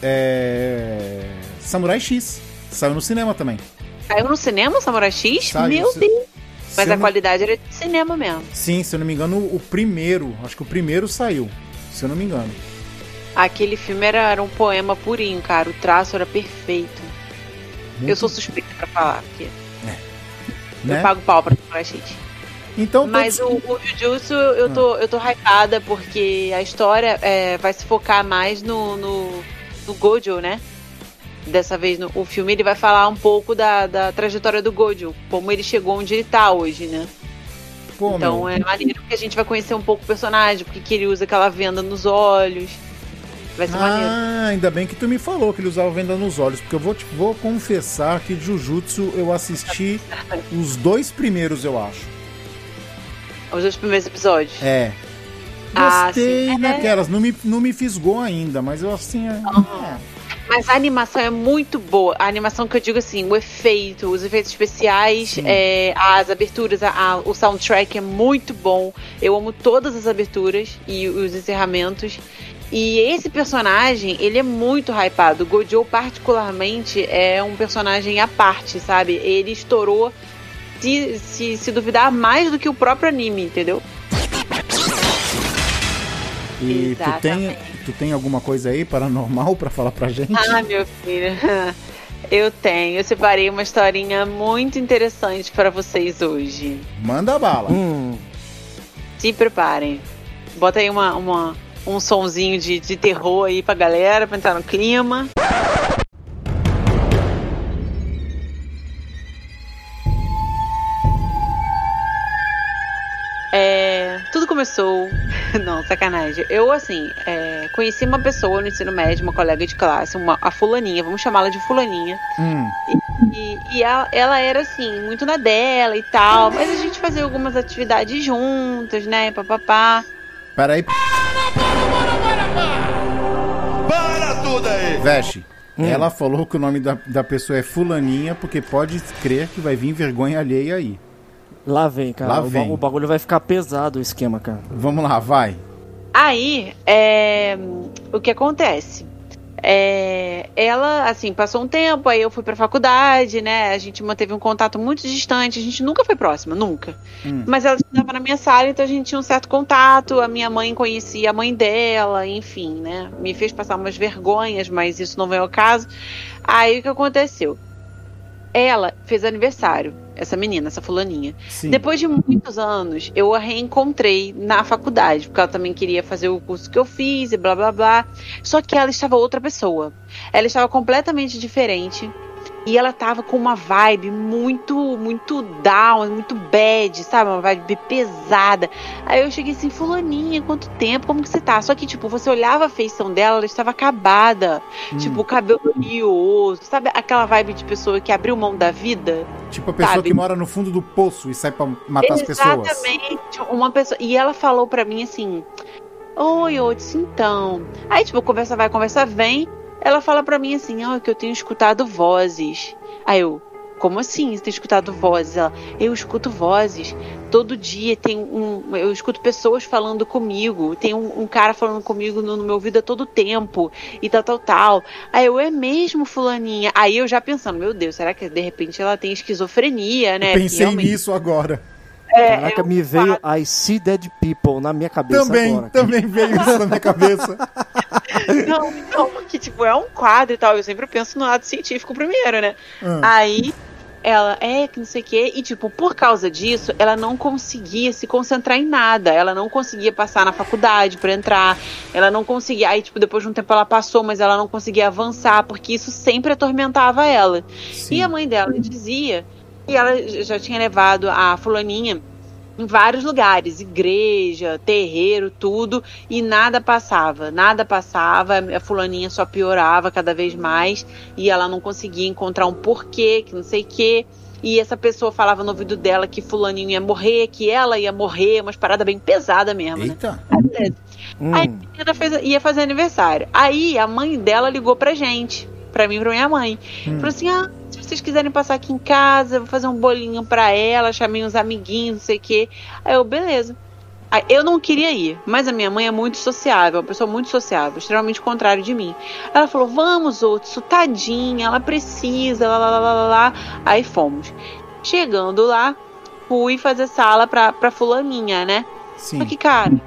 é, Samurai X. Saiu no cinema também. Saiu no cinema, Samurai X? Saiu, Meu se- Deus. Mas a não- qualidade era de cinema mesmo. Sim, se eu não me engano, o primeiro. Acho que o primeiro saiu. Se eu não me engano. Aquele filme era, era um poema purinho, cara. O traço era perfeito. Muito- Eu sou suspeita pra falar, porque né? eu pago pau pra Samurai X. Então, Mas o, o Jujutsu, eu Ah. tô, eu tô hypada porque a história é, vai se focar mais no, no, no Gojo, né? Dessa vez, no, o filme ele vai falar um pouco da, da trajetória do Gojo, como ele chegou onde ele tá hoje, né? pô, então meu, é maneiro que a gente vai conhecer um pouco o personagem, porque que ele usa aquela venda nos olhos. Vai ser maneiro. Ah, ainda bem que tu me falou que ele usava venda nos olhos, porque eu vou, te- vou confessar que Jujutsu eu assisti os dois primeiros, eu acho. Os dois primeiros episódios. É. Ah, Gostei. É. naquelas, não me, não me fisgou ainda, mas eu assim. é- Mas a animação é muito boa. A animação que eu digo assim, o efeito, os efeitos especiais, é, as aberturas, a- a- o soundtrack é muito bom. Eu amo todas as aberturas e os encerramentos. E esse personagem, ele é muito hypado. O Gojo, particularmente, é um personagem à parte, sabe? Ele estourou, se, se, se duvidar, mais do que o próprio anime, entendeu? E tu tem, tu tem alguma coisa aí paranormal pra falar pra gente? Ah, meu filho. Eu tenho. Eu separei uma historinha muito interessante para vocês hoje. Manda bala. Hum, Se preparem. Bota aí uma, uma- um sonzinho de, de terror aí pra galera, pra entrar no clima. É, tudo começou. Não, sacanagem. Eu, assim, é, conheci uma pessoa no ensino médio, uma colega de classe, uma, a Fulaninha, vamos chamá-la de Fulaninha. Hum, E, e ela, ela era assim, muito na dela e tal, mas a gente fazia algumas atividades juntas, né? Papapá. Peraí, Para tudo aí! Veste. Hum. Ela falou que o nome da, da pessoa é Fulaninha, porque pode crer que vai vir vergonha alheia aí. lá vem, cara. Lá o, vem. o bagulho vai ficar pesado o esquema, cara. Vamos lá, vai. Aí, é, o que acontece? É, ela, assim, passou um tempo, aí eu fui pra faculdade, né? A gente manteve um contato muito distante, a gente nunca foi próxima, nunca. Hum. Mas ela estava na minha sala, então a gente tinha um certo contato. A minha mãe conhecia a mãe dela, enfim, né? Me fez passar umas vergonhas, mas isso não veio ao caso. Aí o que aconteceu? Ela fez aniversário, essa menina, essa fulaninha. Sim. Depois de muitos anos, eu a reencontrei na faculdade, porque ela também queria fazer o curso que eu fiz e blá blá blá. Só que ela estava outra pessoa. Ela estava completamente diferente. E ela tava com uma vibe muito, muito down, muito bad, sabe? Uma vibe pesada. Aí eu cheguei assim, fulaninha, quanto tempo? Como que você tá? Só que, tipo, você olhava a feição dela, ela estava acabada. Hum. Tipo, cabelo oleoso. Sabe aquela vibe de pessoa que abriu mão da vida? Tipo a pessoa sabe? que mora no fundo do poço e sai pra matar as pessoas. Exatamente. Uma pessoa. E ela falou pra mim assim: Oi, eu disse então. Aí, tipo, conversa vai, conversa vem. Ela fala pra mim assim: Ó, que eu tenho escutado vozes. Aí eu. Como assim? Você tem escutado vozes? Ela, eu escuto vozes. Todo dia tem um. Eu escuto pessoas falando comigo. Tem um, um cara falando comigo no, no meu ouvido a todo tempo. E tal, tal, tal. Aí eu, é mesmo, fulaninha. Aí eu já pensando, meu Deus, será que de repente ela tem esquizofrenia, né? Eu pensei nisso agora. É, Caraca, eu me veio I See Dead People na minha cabeça Também, agora. também veio isso na minha cabeça. Não, não, porque, tipo, é um quadro e tal. Eu sempre penso no lado científico primeiro, né? Ah. Aí ela, é, que não sei o quê. E, tipo, por causa disso, ela não conseguia se concentrar em nada. Ela não conseguia passar na faculdade pra entrar. Ela não conseguia. Aí, tipo, depois de um tempo ela passou, mas ela não conseguia avançar, porque isso sempre atormentava ela. Sim. E a mãe dela dizia que ela já tinha levado a fulaninha em vários lugares, igreja, terreiro, tudo, e nada passava, nada passava, a fulaninha só piorava cada vez mais, e ela não conseguia encontrar um porquê, que não sei o quê. E essa pessoa falava no ouvido dela que fulaninho ia morrer, que ela ia morrer, umas paradas bem pesadas mesmo, né? Eita. Aí, beleza. Hum. Aí a menina fez- ia fazer aniversário. Aí a mãe dela ligou pra gente, pra mim e pra minha mãe. Falou assim: ah, se vocês quiserem passar aqui em casa, vou fazer um bolinho pra ela, chamei uns amiguinhos, não sei o quê. Aí eu, beleza. Aí, eu não queria ir, mas a minha mãe é muito sociável, uma pessoa muito sociável, extremamente contrário de mim. Ela falou: vamos, outro, tadinha, ela precisa, lá, lá, lá, lá, lá. Aí fomos. Chegando lá, fui fazer sala pra, pra fulaninha, né? Sim. Só que, cara,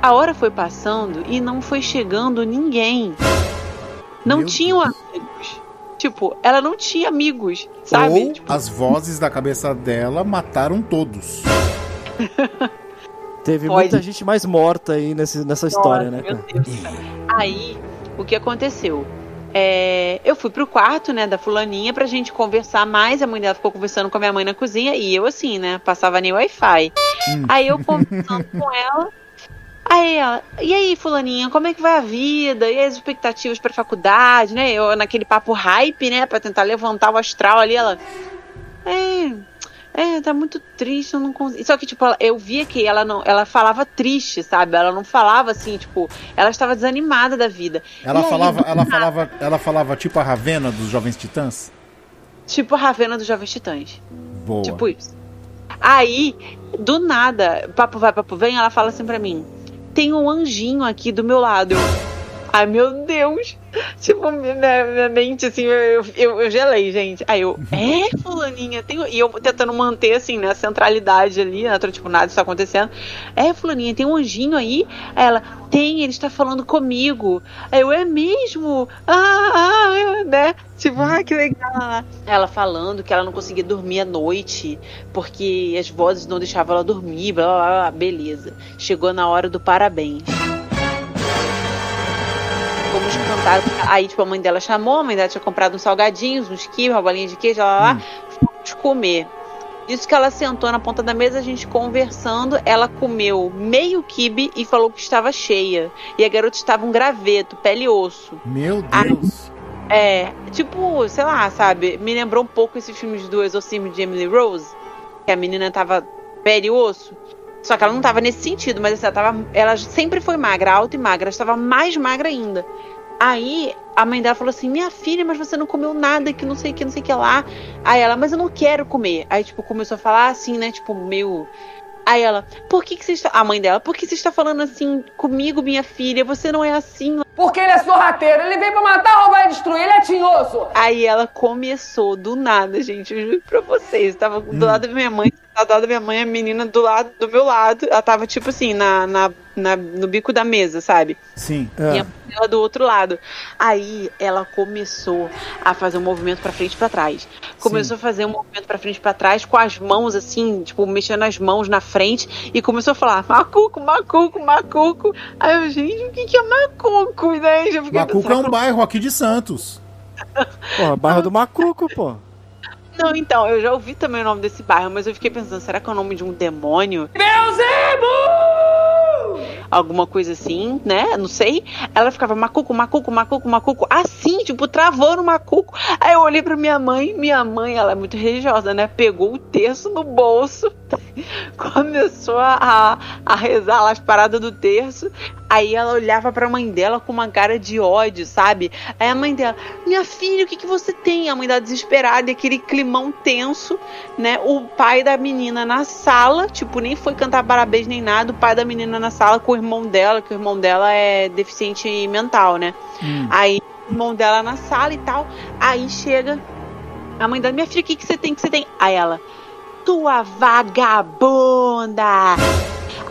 a hora foi passando e não foi chegando ninguém. Não Meu tinham amigos. Tipo, ela não tinha amigos, sabe? Ou Tipo, as vozes da cabeça dela mataram todos. Teve Pode. muita gente mais morta aí nesse, nessa história, né, meu? Deus do céu. Aí, o que aconteceu? É, eu fui pro quarto, né, da fulaninha pra gente conversar mais. A mãe dela ficou conversando com a minha mãe na cozinha e eu assim, né, passava nem Wi-Fi. Hum. Aí eu conversando com ela. Aí ela, e aí, fulaninha, como é que vai a vida? E as expectativas pra faculdade, né? Eu naquele papo hype, né, Pra tentar levantar o astral ali, ela é, é, tá muito triste, eu não consigo. Só que, tipo, ela- eu via que ela não. Ela falava triste, sabe? Ela não falava assim, tipo, ela estava desanimada da vida. Ela aí, falava, ela nada, falava, ela falava tipo a Ravena dos Jovens Titãs. Tipo a Ravena dos Jovens Titãs. Boa. Tipo isso. Aí, do nada, papo vai, papo vem, ela fala assim pra mim: tem um anjinho aqui do meu lado. Eu, Ai, meu Deus. Tipo, minha, minha mente, assim, eu, eu, eu gelei, gente. Aí eu, é, fulaninha, tem... um-" e eu tentando manter, assim, né, a centralidade ali, né, tipo, nada está acontecendo. É, fulaninha, tem um anjinho aí? Aí ela, tem, ele está falando comigo. Aí eu, é mesmo? Ah, ah, eu, né? Tipo, ah, que legal. Ela falando que ela não conseguia dormir à noite, porque as vozes não deixavam ela dormir, blá, blá, blá, blá. beleza. Chegou na hora do parabéns. Cantar. Aí, tipo, a mãe dela chamou, a mãe dela tinha comprado uns salgadinhos, uns quibe, uma bolinha de queijo, lá, lá, lá. Fomos comer. Isso que ela sentou na ponta da mesa, a gente conversando, ela comeu meio quibe e falou que estava cheia. E a garota estava um graveto, pele e osso. Meu Ai. Deus. É, tipo, sei lá, sabe? Me lembrou um pouco esses filmes do Exorcismo de Emily Rose, que a menina tava pele e osso. Só que ela não tava nesse sentido, mas assim, ela, tava, ela sempre foi magra, alta e magra, ela estava mais magra ainda. Aí a mãe dela falou assim: Minha filha, mas você não comeu nada, que não sei o que, não sei o que lá. Aí ela, mas eu não quero comer. Aí, tipo, começou a falar assim, né? Tipo, meio. Aí ela, por que, que você está. A mãe dela, por que você está falando assim comigo, minha filha? Você não é assim. Porque ele é sorrateiro, ele veio pra matar, roubar e destruir, ele é tinhoso. Aí ela começou do nada, gente. Eu juro pra vocês. Tava do lado da minha mãe, do lado da minha mãe, a menina do lado do meu lado. Ela tava, tipo assim, na, na, na- no bico da mesa, sabe? Sim. E a É. dela do outro lado. Aí ela começou a fazer um movimento pra frente e pra trás. Começou a fazer um movimento pra frente e pra trás com as mãos assim, tipo, mexendo as mãos na frente e começou a falar: macuco, macuco, macuco. Aí eu, gente, o que que é macuco? Né? Eu fiquei Macuco é pensando, um bairro aqui de Santos. Porra, bairro do Macuco, pô. Não, então, eu já ouvi também o nome desse bairro, mas eu fiquei pensando, será que é o nome de um demônio? Alguma coisa assim, né? Não sei. Ela ficava macuco, macuco, macuco, macuco, assim, tipo, travou no macuco. Aí eu olhei pra minha mãe, minha mãe, ela é muito religiosa, né? Pegou o terço no bolso, começou a, a rezar lá as paradas do terço. Aí ela olhava pra mãe dela com uma cara de ódio, sabe? Aí a mãe dela, minha filha, o que, que você tem? A mãe dela desesperada, e aquele climão tenso, né? O pai da menina na sala, tipo, nem foi cantar parabéns nem nada. O pai da menina na sala com o irmão dela, que o irmão dela é deficiente mental, né? Aí o irmão dela na sala e tal. Aí chega a mãe dela, minha filha, o que, que você tem? O que você tem? Aí ela, tua vagabunda!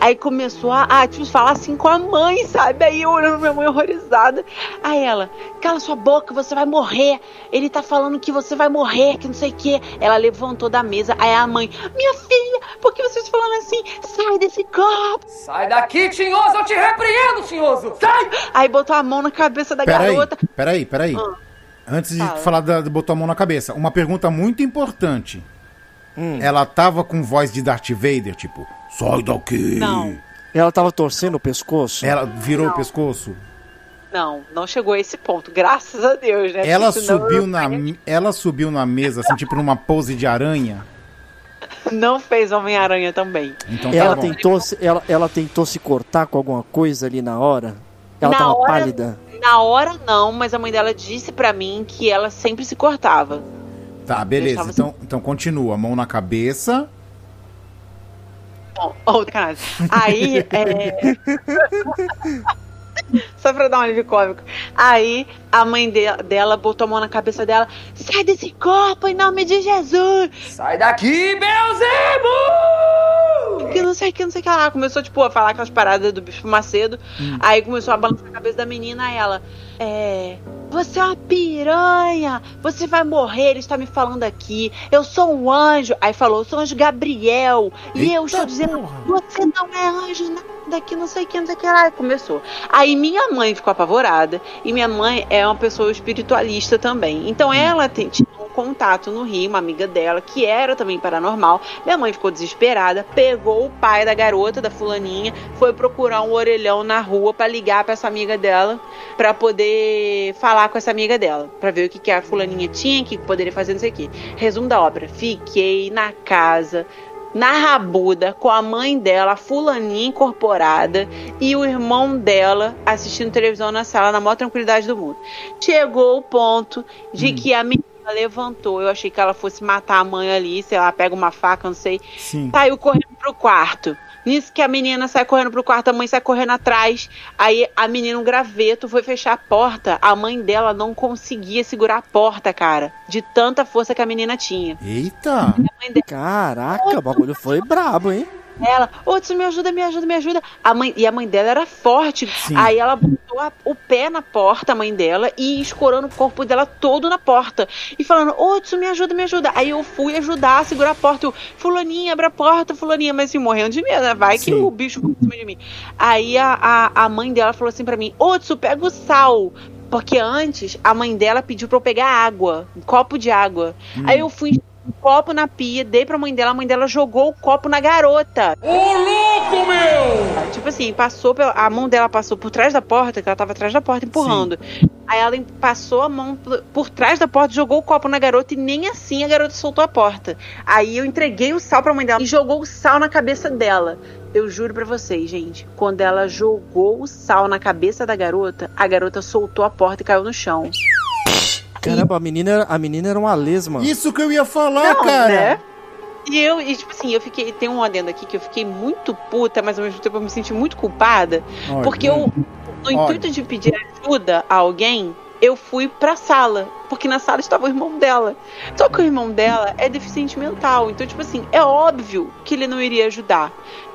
Aí começou a, a tipo, falar assim com a mãe, sabe? Aí eu olhando minha mãe horrorizada. Aí ela, cala sua boca, você vai morrer. Ele tá falando que você vai morrer, que não sei o quê. Ela levantou da mesa. Aí a mãe, minha filha, por que você está falando assim? Sai desse copo. Sai daqui, tinhoso, eu te repreendo, tinhoso. Sai! Aí botou a mão na cabeça da Peraí, garota. peraí, peraí. Ah. Antes de Fala. falar da, de botar a mão na cabeça, uma pergunta muito importante. Hum. ela tava com voz de Darth Vader, tipo, sai daqui. Não. Ela tava torcendo o pescoço? Ela virou o pescoço. Não, não chegou a esse ponto, graças a Deus, né? Ela Porque subiu eu- na ela subiu na mesa assim, tipo numa pose de aranha. Não fez Homem-Aranha também. Então tá Ela bom. tentou, se, ela, ela tentou se cortar com alguma coisa ali na hora? Ela Na tava hora- pálida? Na hora não, mas a mãe dela disse pra mim que ela sempre se cortava. Tá, beleza. Deixava Então, então continua, mão na cabeça. Bom, oh, sacanagem. Aí, é... Só pra dar um alívio cômico. Aí, a mãe de- dela botou a mão na cabeça dela. Sai desse corpo em nome de Jesus! Sai daqui, Beelzebub! Que não sei o que, não sei o que lá. Começou, tipo, a falar aquelas paradas do Bispo Macedo. Aí começou a balançar a cabeça da menina. Aí ela, é... Você é uma piranha! Você vai morrer, ele está me falando aqui. Eu sou um anjo. Aí falou, eu sou o anjo Gabriel. e eu Eita estou dizendo, porra. você não é anjo nada, que não sei o que, não sei o que lá. Aí começou. Aí minha mãe ficou apavorada. E minha mãe é uma pessoa espiritualista também. Então ela tem, tinha um contato no Rio, uma amiga dela, que era também paranormal. Minha mãe ficou desesperada, pegou o pai da garota, da fulaninha, foi procurar um orelhão na rua pra ligar pra essa amiga dela, pra poder falar com essa amiga dela, pra ver o que, que a fulaninha tinha, o que poderia fazer, não sei o que. Resumo da obra: fiquei na casa na rabuda com a mãe dela, a fulaninha incorporada, e o irmão dela assistindo televisão na sala, na maior tranquilidade do mundo. Chegou o ponto de que a menina levantou. Eu achei que ela fosse matar a mãe ali, sei lá, pega uma faca, não sei. Sim. Saiu correndo pro quarto. Nisso que a menina sai correndo pro quarto, a mãe sai correndo atrás. Aí a menina, um graveto, foi fechar a porta. A mãe dela não conseguia segurar a porta, cara. De tanta força que a menina tinha. Eita! Caraca, o bagulho foi brabo, hein? Ela, ô, Tsu, me ajuda, me ajuda, me ajuda. A mãe, e a mãe dela era forte. Sim. Aí ela botou a- o pé na porta, a mãe dela, e escorando o corpo dela todo na porta. E falando, ô, Tsu, me ajuda, me ajuda. Aí eu fui ajudar a segurar a porta. Eu, fulaninha, abre a porta, fulaninha. Mas assim, morrendo de medo, né? Vai que Sim. o bicho foi em cima de mim. Aí a, a, a mãe dela falou assim pra mim, ô, Tsu, pega o sal. Porque antes, a mãe dela pediu pra eu pegar água, um copo de água. Aí eu fui um copo na pia, dei pra mãe dela, a mãe dela jogou o copo na garota. Ô, louco, meu! Tipo assim, passou pela, a mão dela passou por trás da porta, que ela tava atrás da porta empurrando. Aí ela passou a mão por, por trás da porta, jogou o copo na garota e nem assim a garota soltou a porta. Aí eu entreguei o sal pra mãe dela e jogou o sal na cabeça dela. Eu juro pra vocês, gente, quando ela jogou o sal na cabeça da garota, a garota soltou a porta e caiu no chão. Caramba, a menina, era- a menina era uma lesma. Isso que eu ia falar, Não, cara. né? E eu, e tipo assim, eu fiquei. Tem um adendo aqui que eu fiquei muito puta, mas ao mesmo tempo eu me senti muito culpada. Olha, Porque eu, no intuito de pedir ajuda a alguém, eu fui pra sala. Porque na sala estava o irmão dela. Só que o irmão dela é deficiente mental. Então, tipo assim, é óbvio que ele não iria ajudar.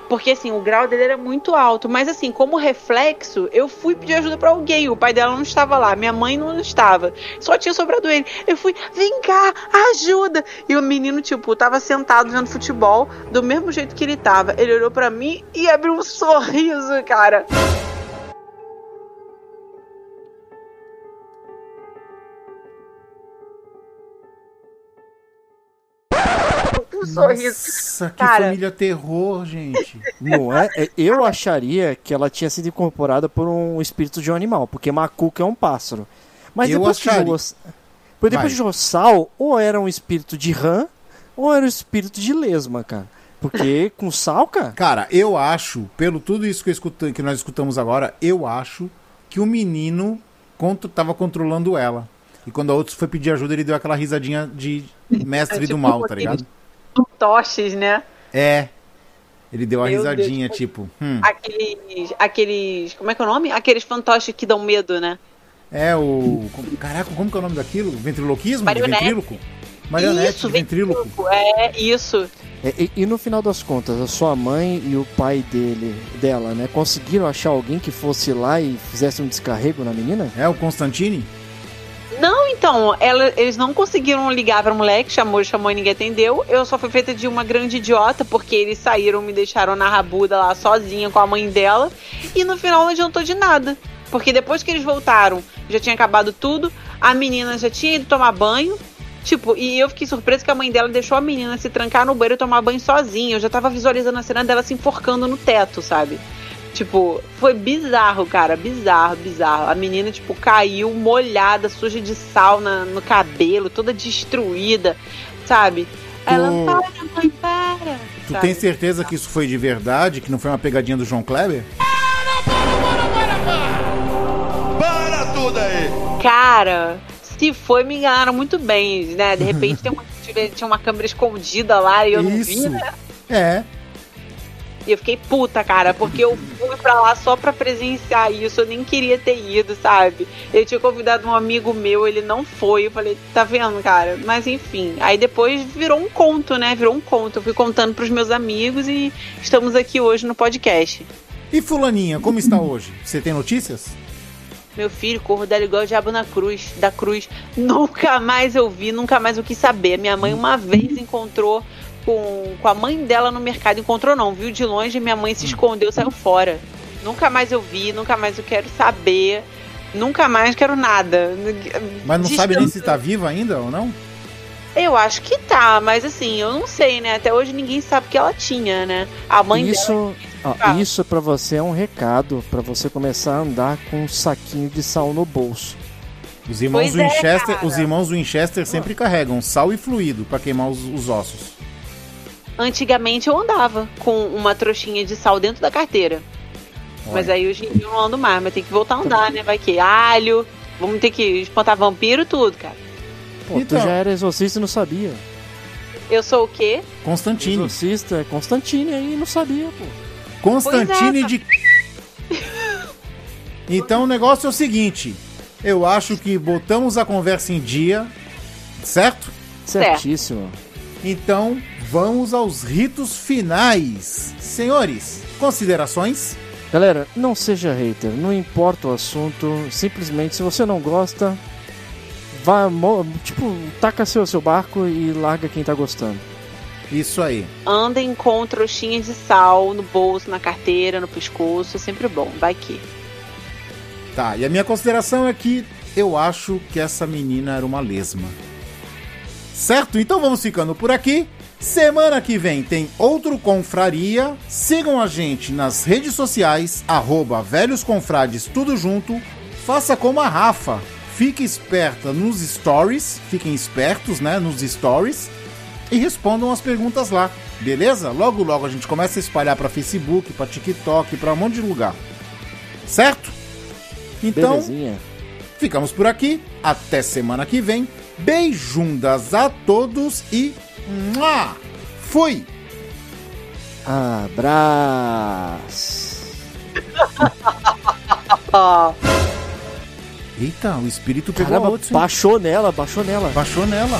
Porque assim, o grau dele era muito alto. Mas assim, como reflexo, eu fui pedir ajuda pra alguém. O pai dela não estava lá, minha mãe não estava. Só tinha sobrado ele. Eu fui, vem cá, ajuda. E o menino, tipo, tava sentado vendo futebol, do mesmo jeito que ele tava. Ele olhou pra mim e abriu um sorriso, cara. Sorriso. Nossa, que Cara. família terror, gente. Não é? É, Eu acharia que ela tinha sido incorporada por um espírito de um animal, porque macuca é um pássaro. Mas Eu depois que acharia. jogou, depois Vai. que jogou sal, ou era um espírito de rã, ou era um espírito de lesma, cara. Porque com sal, cara, Cara, eu acho, pelo tudo isso que, eu escuta- que nós escutamos agora, eu acho que o menino contro- tava controlando ela. E quando a outra foi pedir ajuda, ele deu aquela risadinha de mestre É, do tipo mal, tá ligado? Toches, né? É. Ele deu uma Meu risadinha, Deus. tipo, hum, Aqueles. Aqueles. Como é que é o nome? Aqueles fantoches que dão medo, né? é o. como- Caraca, como que é o nome daquilo? Ventriloquismo? Marionete. ventríloco? Marionete, Isso, ventríloco. É, isso. É, e, e no final das contas, a sua mãe e o pai dele, dela, né, conseguiram achar alguém que fosse lá e fizesse um descarrego na menina? É o Constantine? Não, então, ela- eles não conseguiram ligar pra moleque, chamou, chamou e ninguém atendeu. Eu só fui feita de uma grande idiota, porque eles saíram, me deixaram na rabuda lá sozinha com a mãe dela. E no final não adiantou de nada. Porque depois que eles voltaram, já tinha acabado tudo. A menina já tinha ido tomar banho. Tipo, e eu fiquei surpresa que a mãe dela deixou a menina se trancar no banheiro e tomar banho sozinha. Eu já tava visualizando a cena dela se enforcando no teto, sabe? Tipo, foi bizarro, cara. Bizarro, bizarro. A menina, tipo, caiu molhada, suja de sal na, no cabelo, toda destruída, sabe? Ela, Tu- para, mãe, para. Tu sabe? tem certeza que isso foi de verdade? Que não foi uma pegadinha do João Kleber? Para tudo aí! Cara, se foi, me enganaram muito bem, né? De repente tem uma, tinha uma câmera escondida lá e eu não vi, Isso. né? É. E eu fiquei puta, cara, porque eu fui pra lá só pra presenciar isso. Eu nem queria ter ido, sabe? Eu tinha convidado um amigo meu, ele não foi. Eu falei, tá vendo, cara? Mas enfim. Aí depois virou um conto, né? Virou um conto. Eu fui contando pros meus amigos e estamos aqui hoje no podcast. E Fulaninha, como está hoje? Você tem notícias? Meu filho, corro dela igual o diabo na cruz, da cruz. Nunca mais eu vi, nunca mais eu quis saber. Minha mãe uma vez encontrou com, com a mãe dela no mercado. Encontrou não, viu de longe, minha mãe se escondeu, saiu fora. Nunca mais eu vi, nunca mais eu quero saber. Nunca mais quero nada. Mas não sabe nem se tá viva ainda ou não? Eu acho que tá, mas assim, eu não sei, né? Até hoje ninguém sabe que ela tinha, né? A mãe dela. Isso, ó, fala. isso para você é um recado para você começar a andar com um saquinho de sal no bolso. Os irmãos Pois é, Winchester, cara. os irmãos Winchester sempre carregam sal e fluido pra queimar os, os ossos. Antigamente eu andava com uma trouxinha de sal dentro da carteira. Mas aí hoje em dia eu não ando mais, mas tem que voltar a andar, né? Vai que alho, vamos ter que espantar vampiro tudo, cara. Pô, Então. tu já era exorcista e não sabia. Eu sou o quê? Constantine. Exorcista é Constantine aí não sabia, pô. Constantine é. de. Então o negócio é o seguinte. Eu acho que botamos a conversa em dia, certo? Certíssimo. Então vamos aos ritos finais. Senhores, considerações? Galera, não seja hater, não importa o assunto, simplesmente se você não gosta, vá, tipo, taca seu, seu barco e larga quem tá gostando. Isso aí. Andem com trouxinhas de sal no bolso, na carteira, no pescoço, é sempre bom, vai que. Tá, e a minha consideração é que eu acho que essa menina era uma lesma. Certo? Então vamos ficando por aqui. Semana que vem tem outro Confraria. Sigam a gente nas redes sociais, arroba Velhos Confrades, tudo junto. Faça como a Rafa. Fique esperta nos stories. Fiquem espertos, né? Nos stories. E respondam as perguntas lá. Beleza? Logo, logo a gente começa a espalhar para Facebook, para TikTok, para um monte de lugar. Certo? Então, Belezinha. ficamos por aqui. Até semana que vem. Beijundas a todos e. Mua! Fui! Abraço. Eita, o espírito pegou Caramba, a outra. baixou nela, baixou nela. Baixou nela.